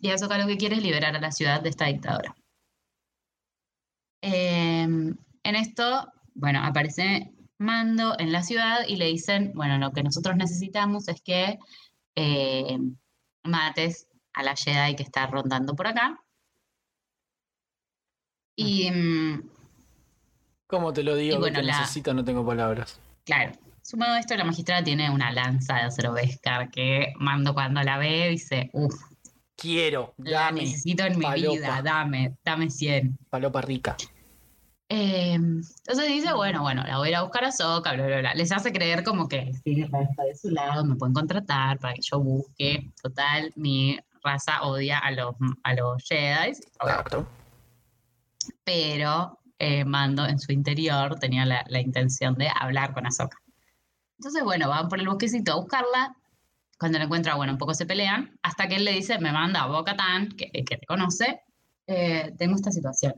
Y Ahsoka lo que quiere es liberar a la ciudad de esta dictadura. Em, en esto, bueno, aparece Mando en la ciudad y le dicen, bueno, lo que nosotros necesitamos es que eh, mates a la Jedi que está rondando por acá. Y mm, ¿Cómo te lo digo? Bueno, que la- necesito, no tengo palabras. claro, sumado a esto, la magistrada tiene una lanza de acero que Mando cuando la ve dice, uff, Quiero, la dame. necesito en mi palopa. vida, dame, dame 100. Palopa rica. Eh, entonces dice, bueno, bueno, la voy a ir a buscar a Soca, bla, bla, bla. Les hace creer como que sí, está de su lado, me pueden contratar para que yo busque. Total, mi raza odia a los, a los Jedi, Exacto. pero eh, Mando en su interior tenía la, la intención de hablar con Ahsoka. Entonces, bueno, van por el bosquecito a buscarla. Cuando la encuentra, bueno, un poco se pelean, hasta que él le dice, me manda a Bo-Katan, que, que te conoce, eh, tengo esta situación.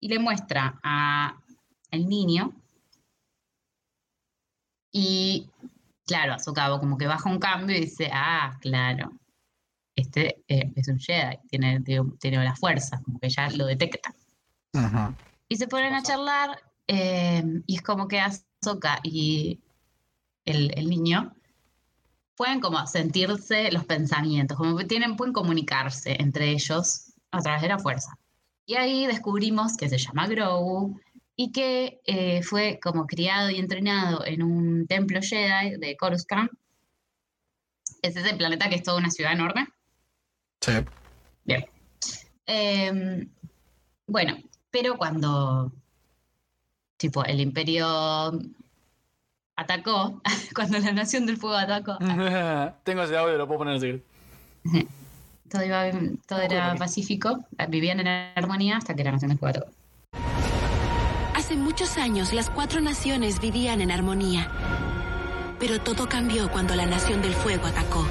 Y le muestra a el niño y, claro, Ahsoka como que baja un cambio y dice, ah, claro, este eh, es un Jedi, tiene, tiene, tiene la fuerza, como que ya lo detecta. Y se ponen a charlar eh, y es como que Ahsoka y el, el niño pueden como sentirse los pensamientos, como que tienen, pueden comunicarse entre ellos a través de la fuerza. Y ahí descubrimos que se llama Grogu y que eh, fue como criado y entrenado en un templo Jedi de Coruscant. Es ese planeta que es toda una ciudad enorme. Sí. Bien. Eh, bueno, pero cuando tipo el imperio atacó, cuando la Nación del Fuego atacó, Tengo ese audio, lo puedo poner así. Todo, iba bien, todo era pacífico, vivían en armonía hasta que la Nación del Fuego atacó. Hace muchos años las cuatro naciones vivían en armonía. Pero todo cambió cuando la Nación del Fuego atacó.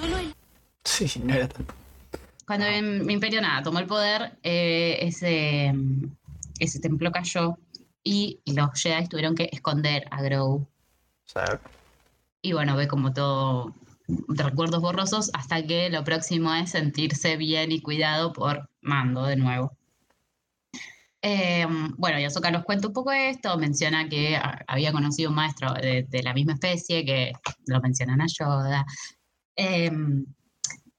Solo el Sí, no era tanto. Cuando el Imperio nada tomó el poder, eh, ese, ese templo cayó y los Jedi tuvieron que esconder a Grogu. Y bueno, ve como todo de recuerdos borrosos hasta que lo próximo es sentirse bien y cuidado por Mando de nuevo. Eh, bueno, y Ahsoka nos cuenta un poco esto, menciona que a- había conocido un maestro de, de la misma especie, que lo mencionan a Yoda. Eh,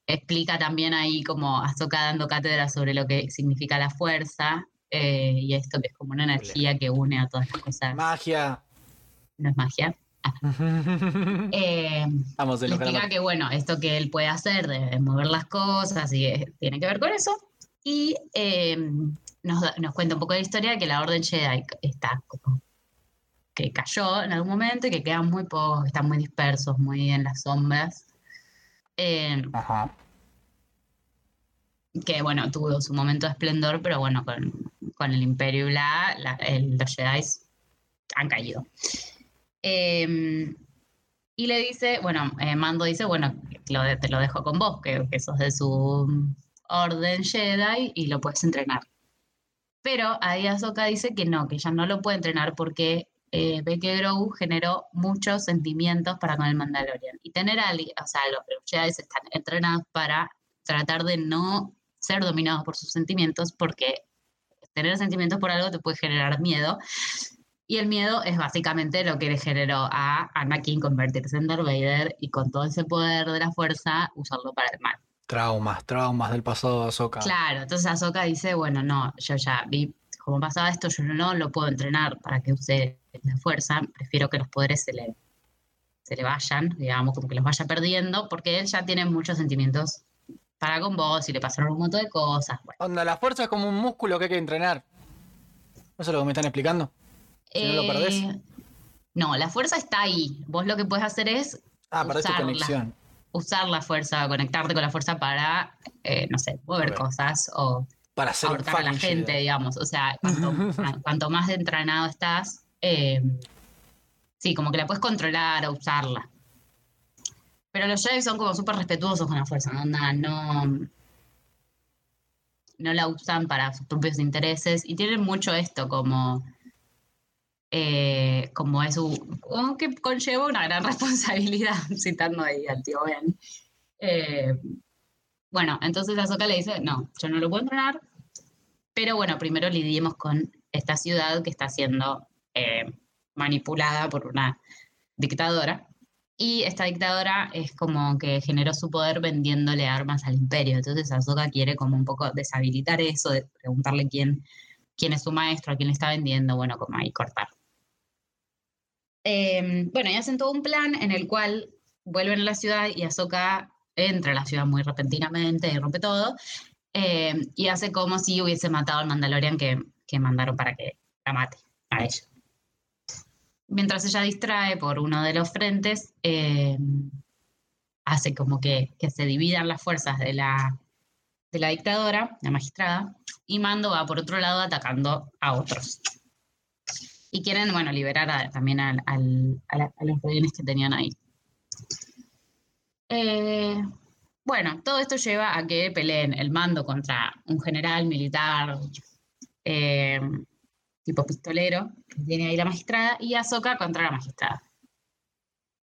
explica también ahí como Ahsoka dando cátedra sobre lo que significa la fuerza eh, y esto que es como una energía que une a todas las cosas. Magia. No es magia. Eh, Vamos, explica que, bueno, esto que él puede hacer de, mover las cosas y eh, tiene que ver con eso. Y eh, nos, nos cuenta un poco de la historia de que la Orden Jedi está como que cayó en algún momento y que quedan muy pocos, están muy dispersos, muy en las sombras. Eh, Ajá. que bueno, tuvo su momento de esplendor, pero bueno, con, con el Imperio y bla, la- el- los Jedi han caído. Eh, y le dice, bueno, eh, Mando dice, bueno, lo de- te lo dejo con vos, que, que sos de su orden Jedi y lo puedes entrenar. Pero ahí Ahsoka dice que no, que ella no lo puede entrenar porque eh, ve que Grogu generó muchos sentimientos para con el Mandalorian. Y tener a alguien, o sea, los Jedi están entrenados para tratar de no ser dominados por sus sentimientos porque tener sentimientos por algo te puede generar miedo. Y el miedo es básicamente lo que le generó a Anakin convertirse en Darth Vader y con todo ese poder de la fuerza usarlo para el mal. Traumas, traumas del pasado de Ahsoka. Claro, entonces Ahsoka dice, bueno, no, yo ya vi cómo pasaba esto, yo no lo puedo entrenar para que use la fuerza, prefiero que los poderes se le, se le vayan, digamos, como que los vaya perdiendo, porque él ya tiene muchos sentimientos para con vos y le pasaron un montón de cosas. Bueno, Onda, la fuerza es como un músculo que hay que entrenar. ¿Eso es lo que me están explicando? Si no lo perdés. Eh, No, la fuerza está ahí. Vos lo que puedes hacer es Ah, tu conexión. usar la fuerza, conectarte con la fuerza para, eh, no sé, mover cosas o Para ahorcar a la gente, digamos. O sea, cuanto, cuanto más entrenado estás, eh, sí, como que la puedes controlar o usarla. Pero los Jedi son como súper respetuosos con la fuerza, ¿no? No, no la usan para sus propios intereses y tienen mucho esto como, eh, como es un, que conlleva una gran responsabilidad, citando ahí al tío Ben. Eh, bueno, entonces Ahsoka le dice, no, yo no lo puedo entrenar, pero bueno, primero lidiemos con esta ciudad que está siendo eh, manipulada por una dictadora. Y esta dictadora es como que generó su poder vendiéndole armas al imperio. Entonces Ahsoka quiere como un poco deshabilitar eso, de preguntarle quién, quién es su maestro, a quién le está vendiendo, bueno, como ahí cortar. Eh, bueno, y hacen todo un plan en el cual vuelven a la ciudad y Ahsoka entra a la ciudad muy repentinamente y rompe todo. eh, y hace como si hubiese matado al Mandalorian que, que mandaron para que la mate a ella. Mientras ella distrae por uno de los frentes, eh, hace como que, que se dividan las fuerzas de la, de la dictadora, la magistrada, y Mando va por otro lado atacando a otros. Y quieren, bueno, liberar a- también al- al- a, la- a los rehenes que tenían ahí. Eh, bueno, todo esto lleva a que peleen el mando contra un general militar eh, tipo pistolero que tiene ahí la magistrada y Ahsoka contra la magistrada.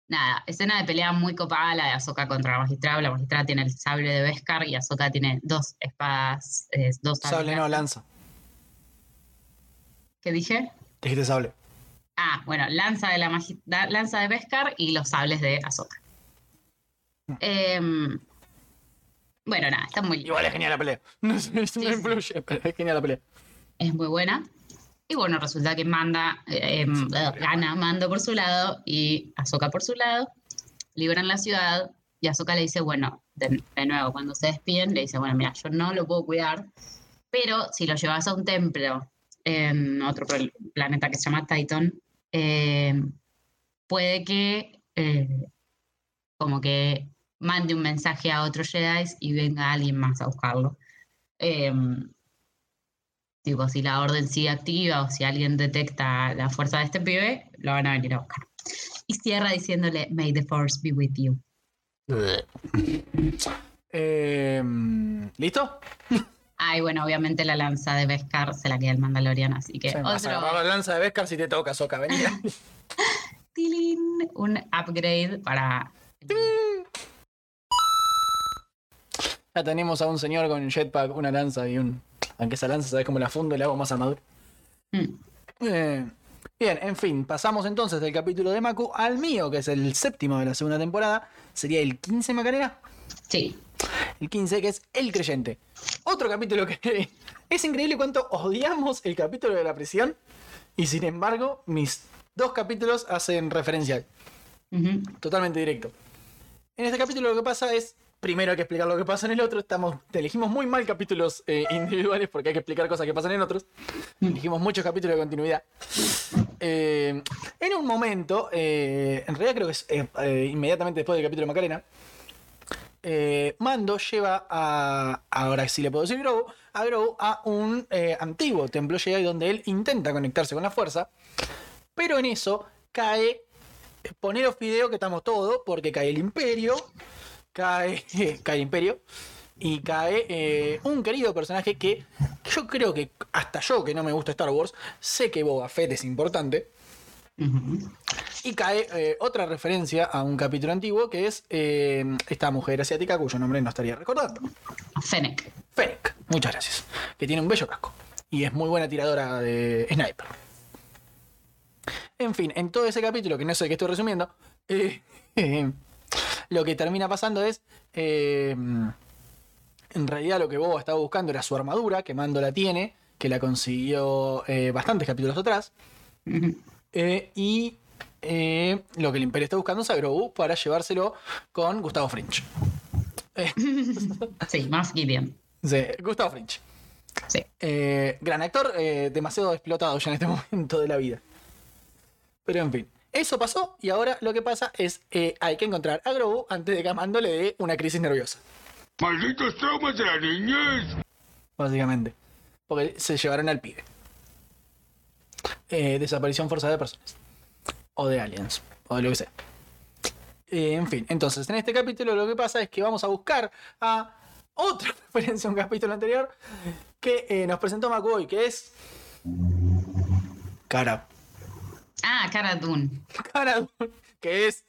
Nada, escena de pelea muy copada la de Ahsoka contra la magistrada. La magistrada tiene el sable de Beskar y Ahsoka tiene dos espadas, eh, dos Sable, no, lanza. ¿Qué dije? Dijiste sable. Ah, bueno, lanza de la magi- lanza de Beskar y los sables de Ahsoka. Em, bueno, nada, está muy Igual es genial la pelea. No, sé, eso no Sí, sí. influye, pero es genial la pelea. es muy buena. Y bueno, resulta que manda, eh, em, gana Mando por su lado y Ahsoka por su lado. Liberan la ciudad y Ahsoka le dice, bueno, de, de nuevo, cuando se despiden, le dice, bueno, mira, yo no lo puedo cuidar, pero si lo llevas a un templo en otro pl- planeta que se llama Titan, eh, puede que eh, como que mande un mensaje a otros Jedi y venga alguien más a buscarlo. Em, tipo, si la orden sigue activa o si alguien detecta la fuerza de este pibe, lo van a venir a buscar. Y cierra diciéndole, May the Force be with you. Eh, ¿Listo? Ay, bueno, obviamente la lanza de Beskar se la queda el Mandalorian, así que Sí, vas a agarrar otro la lanza de Beskar si te toca, Soca, venía. tilín, un upgrade para ya tenemos a un señor con un jetpack, una lanza y un. Aunque esa lanza, ¿sabes cómo la fundo? Le hago más armadura. Mm. Eh, bien, en fin, pasamos entonces del capítulo de Maku al mío, que es el séptimo de la segunda temporada. Sería el 15 Macarena. Sí. El 15, que es El Creyente. Otro capítulo que. Es increíble cuánto odiamos el capítulo de la prisión. Y sin embargo, mis dos capítulos hacen referencia. Ujú. Totalmente directo. En este capítulo lo que pasa es. Primero hay que explicar lo que pasa en el otro. Estamos, elegimos muy mal capítulos eh, individuales porque hay que explicar cosas que pasan en otros. Elegimos muchos capítulos de continuidad. Eh, en un momento, eh, en realidad creo que es inmediatamente después del capítulo de Macarena, eh, Mando lleva a, ahora sí le puedo decir Grogu, a a un eh, antiguo templo Jedi donde él intenta conectarse con la fuerza, pero en eso cae, eh, poneros video que estamos todos, porque cae el imperio, cae, cae el imperio, y cae un querido personaje que yo creo que hasta yo que no me gusta Star Wars, sé que Boba Fett es importante, Y cae eh, otra referencia a un capítulo antiguo que es eh, esta mujer asiática cuyo nombre no estaría recordando. Fennec. Fennec, muchas gracias. Que tiene un bello casco. Y es muy buena tiradora de sniper. En fin, en todo ese capítulo, que no sé qué estoy resumiendo, eh, lo que termina pasando es. eh, en realidad lo que Boba estaba buscando era su armadura, que Mando la tiene, que la consiguió eh, bastantes capítulos atrás. Eh, y eh, lo que el Imperio está buscando es a Grogu para llevárselo con Gustavo Fringe. Sí, más Gideon. Sí, Gustavo Fringe. Sí. Eh, gran actor, eh, demasiado explotado ya en este momento de la vida. Pero en fin, eso pasó y ahora lo que pasa es eh, hay que encontrar a Grogu antes de que a Mando le dé una crisis nerviosa, Malditos traumas de la niñez. básicamente. Porque se llevaron al pibe. Eh, desaparición forzada de personas. O de aliens. O de lo que sea. Eh, en fin, entonces en este capítulo lo que pasa es que vamos a buscar a otra referencia a un capítulo anterior que eh, nos presentó McCoy, que es. Cara. Ah, Cara Dune. Cara Dune, que es.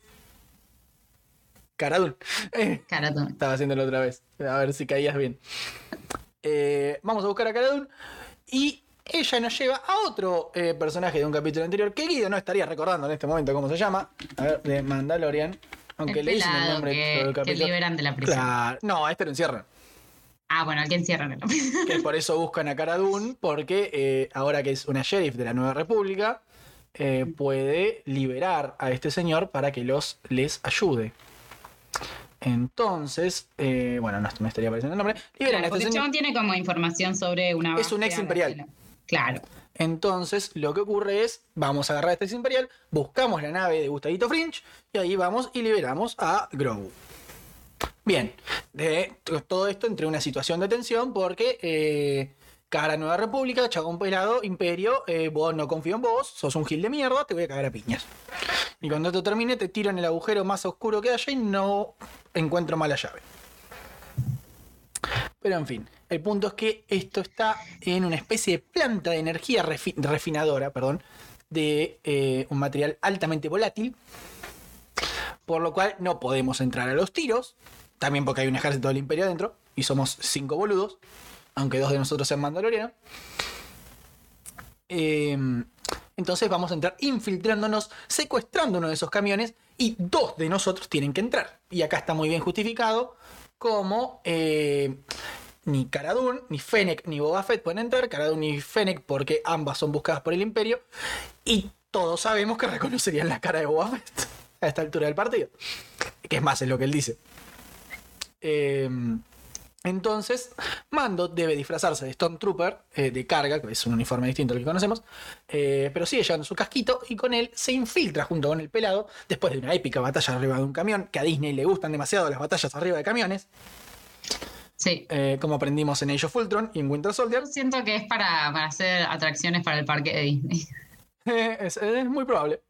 Cara Dune. Eh, Cara Dune. estaba haciéndolo otra vez. A ver si caías bien. Eh, vamos a buscar a Cara Dune. Y ella nos lleva a otro eh, personaje de un capítulo anterior que Guido no estaría recordando en este momento cómo se llama. A ver, de Mandalorian. Aunque El le dicen el nombre que- todo el que capítulo. liberan de la prisión. Claro. No, a este lo encierran. Ah, bueno, al que encierran en la prisión. Que por eso buscan a Cara Dune, porque eh, ahora que es una sheriff de la Nueva República, eh, puede liberar a este señor para que los les ayude. Entonces, eh, bueno, no me estaría apareciendo el nombre. Liberan a Claro, porque este señor. tiene como información sobre una. Es un ex a imperial. Claro. Entonces, lo que ocurre es, vamos a agarrar este imperial, buscamos la nave de Gustavito Fringe y ahí vamos y liberamos a Grogu. Bien, de todo esto entre una situación de tensión porque eh, cara Nueva República, chabón pelado, imperio, eh, vos no confío en vos, sos un gil de mierda, te voy a cagar a piñas. Y cuando esto termine te tiro en el agujero más oscuro que haya y no encuentro mala llave. Pero en fin, el punto es que esto está en una especie de planta de energía refi- refinadora, perdón, de eh, un material altamente volátil, por lo cual no podemos entrar a los tiros, también porque hay un ejército del imperio adentro, y somos cinco boludos, aunque dos de nosotros sean mandalorianos. Eh, entonces vamos a entrar infiltrándonos, secuestrando uno de esos camiones y dos de nosotros tienen que entrar. Y acá está muy bien justificado como eh, ni Cara Dune, ni Fennec, ni Boba Fett pueden entrar. Cara Dune y Fennec porque ambas son buscadas por el Imperio. Y todos sabemos que reconocerían la cara de Boba Fett a esta altura del partido. Que es más, es lo que él dice. Eh, entonces, Mando debe disfrazarse de Stormtrooper eh, de carga, que es un uniforme distinto al que conocemos, eh, pero sigue llevando su casquito y con él se infiltra junto con el pelado después de una épica batalla arriba de un camión, que a Disney le gustan demasiado las batallas arriba de camiones, Sí. eh, como aprendimos en Age of Ultron y en Winter Soldier. Siento que es para, para hacer atracciones para el parque de Disney. Eh, es, es muy probable.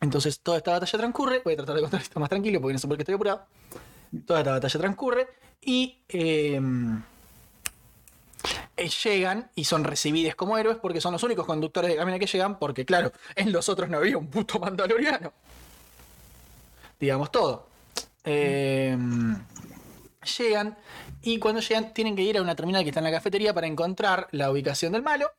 Entonces toda esta batalla transcurre. Voy a tratar de contar esto más tranquilo porque no sé por qué estoy apurado. Toda esta batalla transcurre y eh, eh, llegan y son recibidos como héroes porque son los únicos conductores de camino que llegan porque claro, en los otros no había un puto mandaloriano. Digamos todo. Eh, llegan y cuando llegan tienen que ir a una terminal que está en la cafetería para encontrar la ubicación del malo.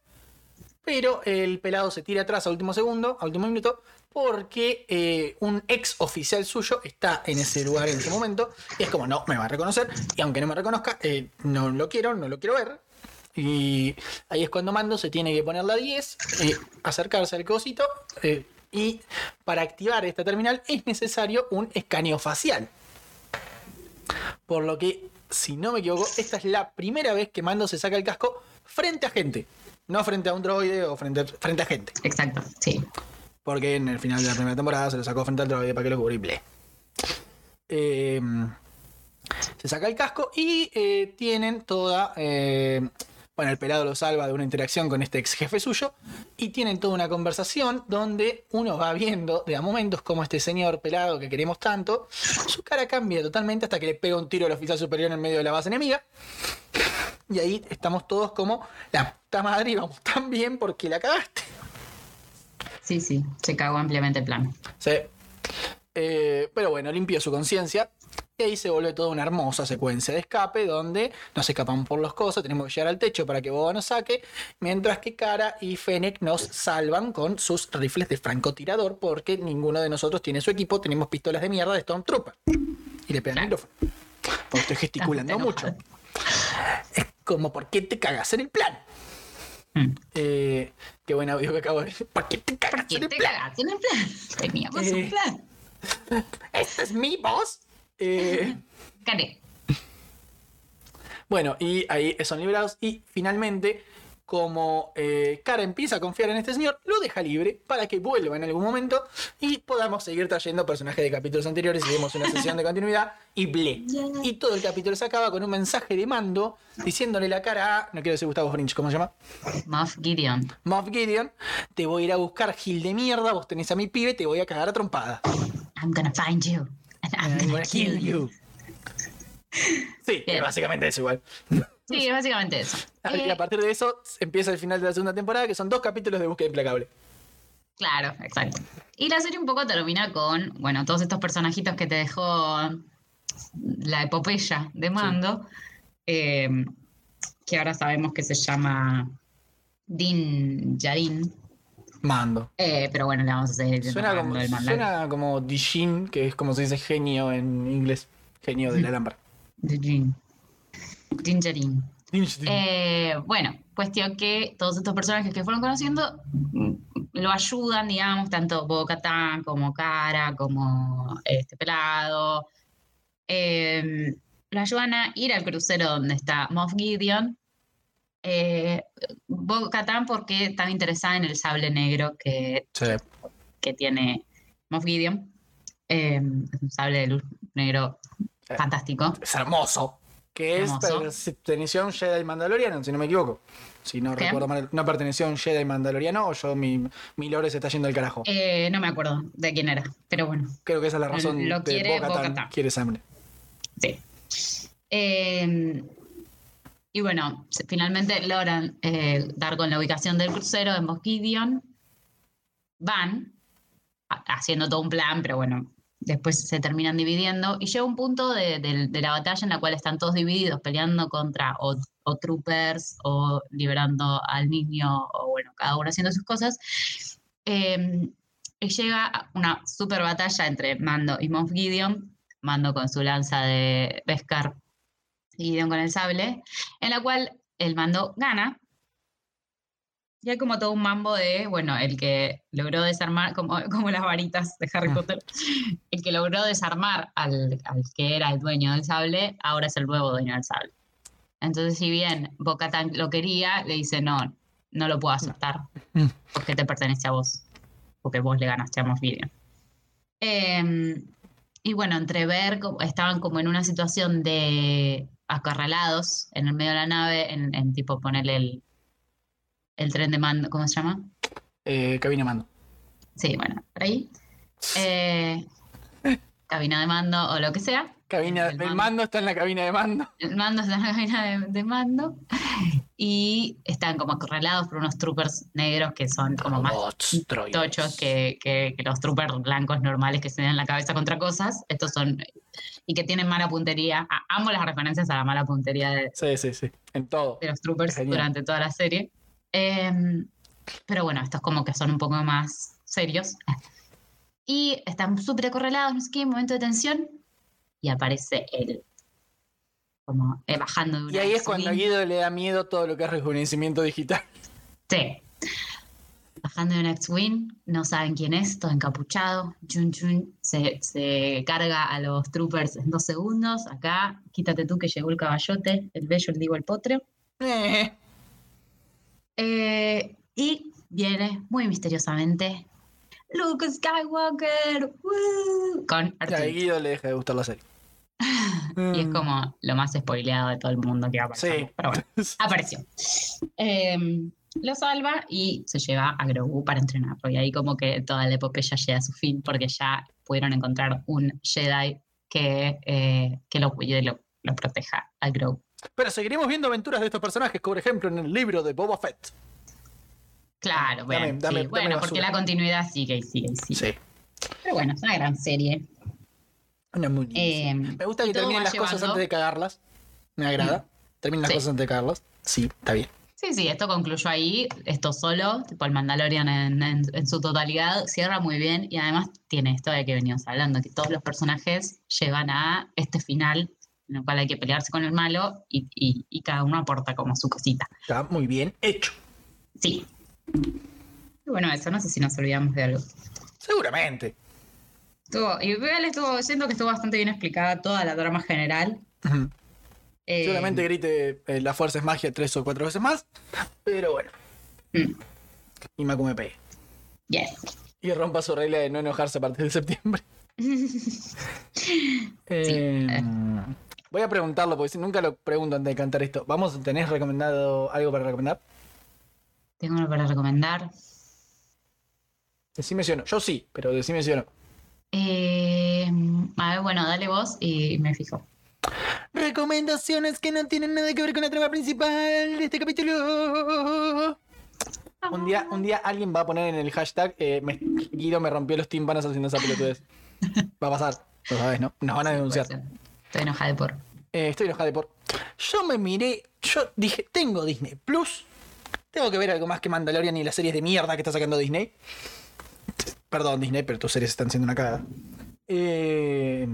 Pero el pelado se tira atrás a último segundo, a último minuto, porque eh, un ex oficial suyo está en ese lugar en ese momento. Y es como, no, me va a reconocer. Y aunque no me reconozca, eh, no lo quiero, no lo quiero ver. Y ahí es cuando Mando se tiene que poner la 10, eh, acercarse al cosito. y para activar esta terminal es necesario un escaneo facial. Por lo que, si no me equivoco, esta es la primera vez que Mando se saca el casco frente a gente. No frente a un droide o frente, frente a gente. Exacto, sí. Porque en el final de la primera temporada se lo sacó frente al para que lo cubra y ble. Eh, se saca el casco y eh, tienen toda. eh, bueno, el pelado lo salva de una interacción con este ex jefe suyo. Y tienen toda una conversación donde uno va viendo de a momentos como este señor pelado que queremos tanto, su cara cambia totalmente hasta que le pega un tiro al oficial superior en medio de la base enemiga. Y ahí estamos todos como la puta madre y vamos tan bien porque la cagaste. Sí, sí, se cagó ampliamente el plan. Sí. Eh, pero bueno, limpió su conciencia. Y ahí se vuelve toda una hermosa secuencia de escape donde nos escapamos por las cosas, tenemos que llegar al techo para que Boba nos saque, mientras que Cara y Fennec nos salvan con sus rifles de francotirador porque ninguno de nosotros tiene su equipo, tenemos pistolas de mierda de Stormtrooper. Y le pegan el micrófono. Porque estoy gesticulando mucho. Es como, ¿por qué te cagas en el plan? Mm. Eh, qué buen audio que acabo de decir. ¿Por qué te cagas ¿Qué en el te plan? cagaste en el plan? Teníamos Eh. un plan. ¿Este es mi voz? Eh. Bueno, y ahí son liberados y finalmente, como eh, Cara empieza a confiar en este señor, lo deja libre para que vuelva en algún momento y podamos seguir trayendo personajes de capítulos anteriores y demos una sesión de continuidad y ble. Y todo el capítulo se acaba con un mensaje de mando diciéndole la cara a, no quiero decir Gustavo Fringe, ¿cómo se llama? Moff Gideon. Moff Gideon, te voy a ir a buscar Gil de mierda, vos tenés a mi pibe, te voy a cagar a trompada. I'm gonna find you. And I'm I'm gonna kill you. Sí, básicamente eso igual. Sí, básicamente eso. Y Eh, a partir de eso empieza el final de la segunda temporada, que son dos capítulos de búsqueda implacable. Claro, exacto. Y la serie un poco termina con, bueno, todos estos personajitos que te dejó la epopeya de Mando, eh, que ahora sabemos que se llama Din Djarin, Mando. eh, pero bueno, le vamos a seguir Suena como, el suena como Dijin, que es como se dice genio en inglés. Genio de la lámpara. Din Din- Eh, bueno, cuestión que todos estos personajes que fueron conociendo mm, lo ayudan, digamos, tanto Bo-Katan como Cara, como este pelado. eh, lo ayudan a ir al crucero donde está Moff Gideon. Eh, Bo-Katan porque estaba interesada en el sable negro que, Sí. que tiene Moff Gideon. Eh, es un sable de luz negro Eh. fantástico. Es hermoso. Que es perteneció a un Jedi Mandaloriano, si no me equivoco. Si no ¿Qué? recuerdo mal. ¿No perteneció a un Jedi Mandaloriano o yo mi, mi lore se está yendo al carajo? Eh, no me acuerdo de quién era, pero bueno. Creo que esa es la razón lo de quiere. Bo-Katan. Quiere sangre. Sí. Eh, y bueno, finalmente logran eh, dar con la ubicación del crucero en Gideon. Van ha- haciendo todo un plan, pero bueno, después se terminan dividiendo. Y llega un punto de, la batalla en la cual están todos divididos, peleando contra o, o troopers o liberando al niño, o bueno, cada uno haciendo sus cosas. Eh, y llega una super batalla entre Mando y Moff Gideon, Mando con su lanza de Beskar y Gideon con el sable, en la cual el Mando gana. Y hay como todo un mambo de, bueno, el que logró desarmar, como, como las varitas de Harry Ah. Potter, el que logró desarmar al, al que era el dueño del sable, ahora es el nuevo dueño del sable. Entonces, si bien Bo-Katan lo quería, le dice, no, no lo puedo aceptar, porque te pertenece a vos, porque vos le ganaste a Moff Gideon. Em, y bueno, entre ver, estaban como en una situación de acarralados en el medio de la nave, en, en tipo ponerle el, el tren de mando, ¿cómo se llama? Eh, cabina mando. Sí, bueno, por ahí. Eh, cabina de mando o lo que sea. Cabina, El el mando. mando está en la cabina de mando. El mando está en la cabina de, de mando. Y están como acorralados por unos troopers negros que son como más tochos que, que- que los troopers blancos normales que se dan la cabeza contra cosas. Estos son. Y que tienen mala puntería. A- amo las referencias a la mala puntería de, Sí, sí, sí. En todo. de los troopers durante toda la serie. Em, pero bueno, estos como que son un poco más serios. Y están súper acorralados, no sé qué, momento de tensión. Y aparece él. Como eh, bajando de una Y ahí es cuando a. Guido le da miedo todo lo que es rejuvenecimiento digital. Sí. Bajando de un X-Wing, no saben quién es, todo encapuchado. Chun chun, se, se carga a los troopers en dos segundos. Acá, quítate tú que llegó el caballote, el bello, el digo, el potro. Eh, Eh, y viene muy misteriosamente Luke Skywalker ¡woo! con y a R2. Guido le deja de gustar la serie. Y es como lo más spoileado de todo el mundo que va a aparecer. Sí. Pero bueno, apareció. Eh, lo salva y se lleva a Grogu para entrenarlo. Y ahí como que toda la epopeya llega a su fin porque ya pudieron encontrar un Jedi que, eh, que lo cuide y lo, lo proteja a Grogu. Pero seguiremos viendo aventuras de estos personajes, por ejemplo, en el libro de Boba Fett. Claro, bueno, dame- sí, dame bueno porque la continuidad sigue y sigue y sigue. Sí. Pero bueno, es una gran serie. Una muy. Eh, Me gusta que terminen las cosas antes de cagarlas. Me agrada. Terminen las Sí. cosas antes de cagarlas. Sí, está bien. Sí, sí, esto concluyó ahí, esto solo, tipo el Mandalorian en, en- en su totalidad, cierra muy bien y además tiene esto de que veníamos hablando, que todos los personajes llevan a este final en el cual hay que pelearse con el malo y, y- y cada uno aporta como su cosita. Está muy bien hecho. Sí. Bueno, eso, no sé si nos olvidamos de algo. Seguramente. Estuvo, y igual estuvo, siento que estuvo bastante bien explicada toda la trama general. Eh, Seguramente grite eh, la fuerza es magia tres o cuatro veces más. Pero bueno. mm, Y Macu me pegue. yes. Y rompa su regla de no enojarse a partir de septiembre. Eh, voy a preguntarlo, porque si- nunca lo pregunto antes de cantar esto. ¿Vamos, tenés recomendado algo para recomendar? Tengo algo para recomendar. Decime si o no. Yo sí, pero decime si o no. Eh, a ver, bueno, dale vos y me fijo. Recomendaciones que no tienen nada que ver con la trama principal de este capítulo. Un día, un día alguien va a poner en el hashtag eh, me- Guido me rompió los tímpanos haciendo esa pelotudez. Va a pasar, lo sabes, ¿no? Nos van a denunciar. Estoy enojada por. Eh, estoy enojada por. Yo me miré, yo dije, tengo Disney Plus. Tengo que ver algo más que Mandalorian y las series de mierda que está sacando Disney. Perdón, Disney, pero tus series están siendo una cagada. Eh,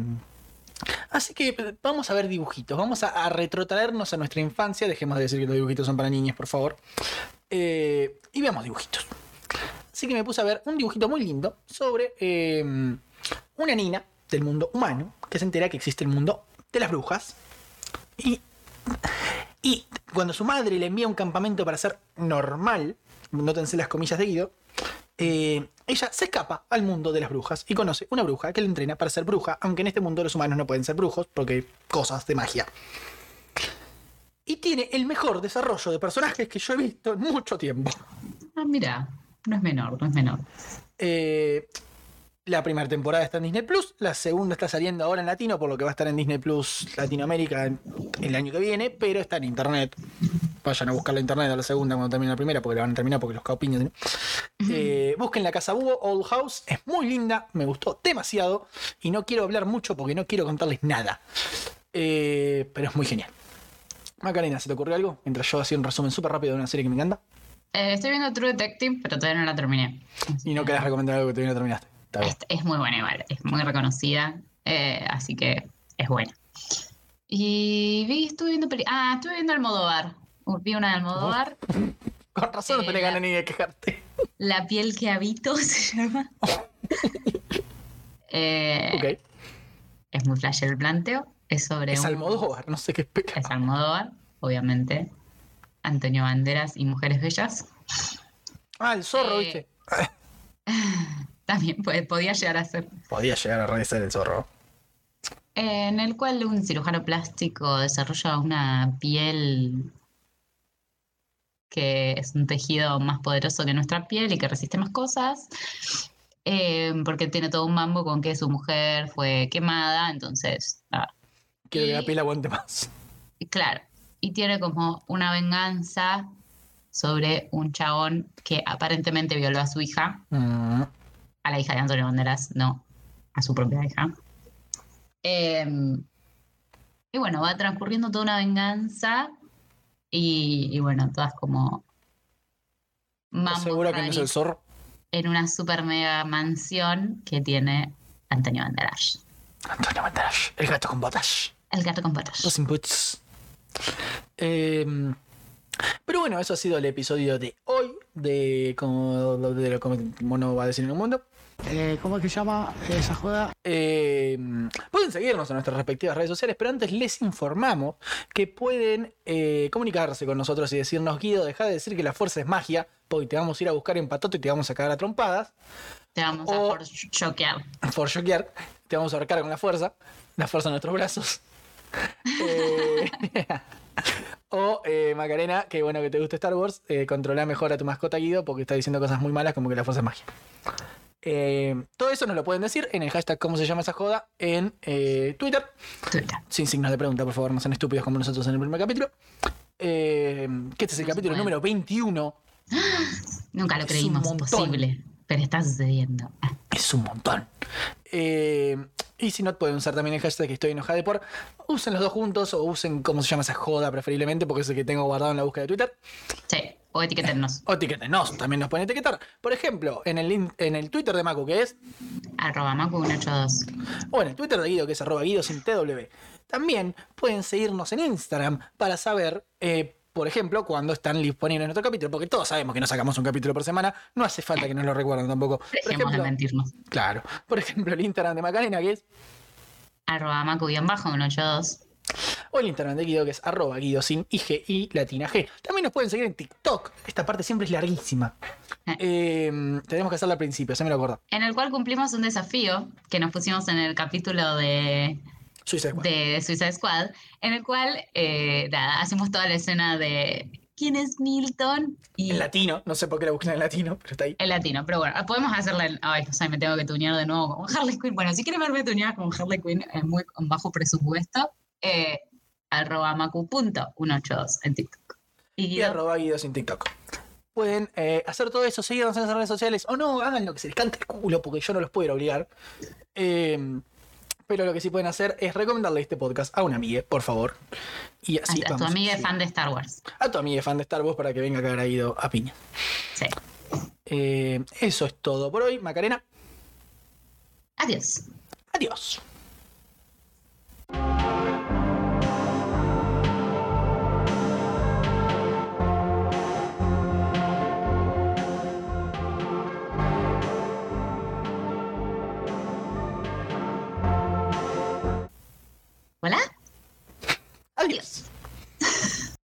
así que vamos a ver dibujitos. Vamos a, retrotraernos a nuestra infancia. Dejemos de decir que los dibujitos son para niñas, por favor. Eh, y veamos dibujitos. Así que me puse a ver un dibujito muy lindo sobre eh, una niña del mundo humano que se entera que existe el mundo de las brujas. Y, y cuando su madre le envía un campamento para ser normal, nótense las comillas de Guido, eh, ella se escapa al mundo de las brujas y conoce una bruja que le entrena para ser bruja, aunque en este mundo los humanos no pueden ser brujos porque hay cosas de magia. Y tiene el mejor desarrollo de personajes que yo he visto en mucho tiempo. Ah, mira, no es menor, no es menor. Eh, la primera temporada está en Disney Plus, la segunda está saliendo ahora en latino, por lo que va a estar en Disney Plus Latinoamérica el año que viene, pero está en internet. Vayan a buscar la internet a la segunda cuando termine la primera, porque la van a terminar porque los caupiños. ¿no? Eh, busquen la Casa Búho, Old House, es muy linda, me gustó demasiado y no quiero hablar mucho porque no quiero contarles nada. Eh, pero es muy genial. Macarena, ¿se te ocurrió algo? Mientras yo hacía un resumen súper rápido de una serie que me encanta. Eh, estoy viendo True Detective, pero todavía no la terminé. Y no querés recomendar algo que todavía no terminaste. Es, es muy buena igual, es muy reconocida, eh, así que es buena. Y vi, estuve viendo peli Ah, estuve viendo Almodóvar. Uh, Vi una de Almodóvar. Con razón no Eh, tenés la- ganas ni de quejarte. La piel que habito se llama. Eh, Ok. Es muy flash el planteo. Es sobre Es un- Almodóvar, no sé qué espera. Es Almodóvar, obviamente. Antonio Banderas y Mujeres Bellas. Ah, el zorro, Eh, ¿viste? También podía llegar a ser. Podía llegar a realizar el zorro. En el cual un cirujano plástico desarrolla una piel que es un tejido más poderoso que nuestra piel y que resiste más cosas. eh, porque tiene todo un mambo con que su mujer fue quemada, entonces. Quiero que la piel aguante más. Claro, y tiene como una venganza sobre un chabón que aparentemente violó a su hija, Mm, a la hija de Antonio Banderas, no a su propia hija. Em, y bueno, va transcurriendo toda una venganza y, y bueno, todas como ¿Estás mambos segura que no es el zorro? en una super mega mansión que tiene Antonio Banderas. Antonio Banderas, el gato con botas. El gato con patas. Los inputs. Eh, pero bueno, eso ha sido el episodio de hoy de como, de lo que Mono va a decir en un mundo. Eh, ¿Cómo es que se llama esa joda? Eh, pueden seguirnos en nuestras respectivas redes sociales, pero antes les informamos que pueden eh, comunicarse con nosotros y decirnos, Guido, deja de decir que la fuerza es magia, porque te vamos a ir a buscar en patoto y te vamos a cagar a trompadas. Te vamos a O- por choquear. For shockear, te vamos a ahorcar con la fuerza, la fuerza de nuestros brazos. Eh, o eh, Macarena, que bueno que te guste Star Wars, eh, controla mejor a tu mascota Guido porque está diciendo cosas muy malas como que la fuerza es magia. Eh, todo eso nos lo pueden decir en el hashtag cómo se llama esa joda en eh, Twitter. Twitter. Sin signos de pregunta, por favor, no sean estúpidos como nosotros en el primer capítulo. Eh, que este es el No capítulo número 21. Nunca lo Es creímos posible, pero está sucediendo. Ah, Es un montón. Eh, y si no, pueden usar también el hashtag que estoy enojada por. Usen los dos juntos o usen cómo se llama esa joda preferiblemente, porque es el que tengo guardado en la búsqueda de Twitter. Sí, o etiquetennos. O etiquetenos, también nos pueden etiquetar. Por ejemplo, en el, en el Twitter de Macu, que es. Arroba Macu182. O en el Twitter de Guido, que es arroba Guido sin TW. También pueden seguirnos en Instagram para saber, eh, por ejemplo, cuando están disponibles nuestro capítulo, porque todos sabemos que no sacamos un capítulo por semana, no hace falta que nos lo recuerden tampoco. Por Dejemos de ejemplo, mentirnos. claro. Por ejemplo, el Instagram de Macarena, que es. Arroba Macu-182. O el Instagram de Guido, que es arroba Guido sin IG y latina G. También nos pueden seguir en TikTok. Esta parte siempre es larguísima. Eh, tenemos que hacerla al principio, se me lo acuerdo. En el cual cumplimos un desafío que nos pusimos en el capítulo de, Suicide Squad. de Suicide Squad, en el cual eh, nada, hacemos toda la escena de ¿quién es Milton? Y En latino, no sé por qué la busqué en latino, pero está ahí. el latino, pero bueno, podemos hacerla en... Ay, o sea, me tengo que tunear de nuevo con Harley Quinn. Bueno, si quieren verme tunear con Harley Quinn en muy con bajo presupuesto, eh, arroba macu.182 en TikTok. Y arroba Guido sin TikTok. Pueden eh, hacer todo eso, seguirnos en las redes sociales o no, hagan lo que se les cante el culo porque yo no los puedo obligar. Eh, pero lo que sí pueden hacer es recomendarle este podcast a una amiga, por favor. Y así a, a tu vamos amiga fan de Star Wars. A tu amiga fan de Star Wars para que venga a caer a Guido a piña. Sí. Eh, eso es todo por hoy, Macarena. Adiós. Adiós. ¿Hola? Adiós.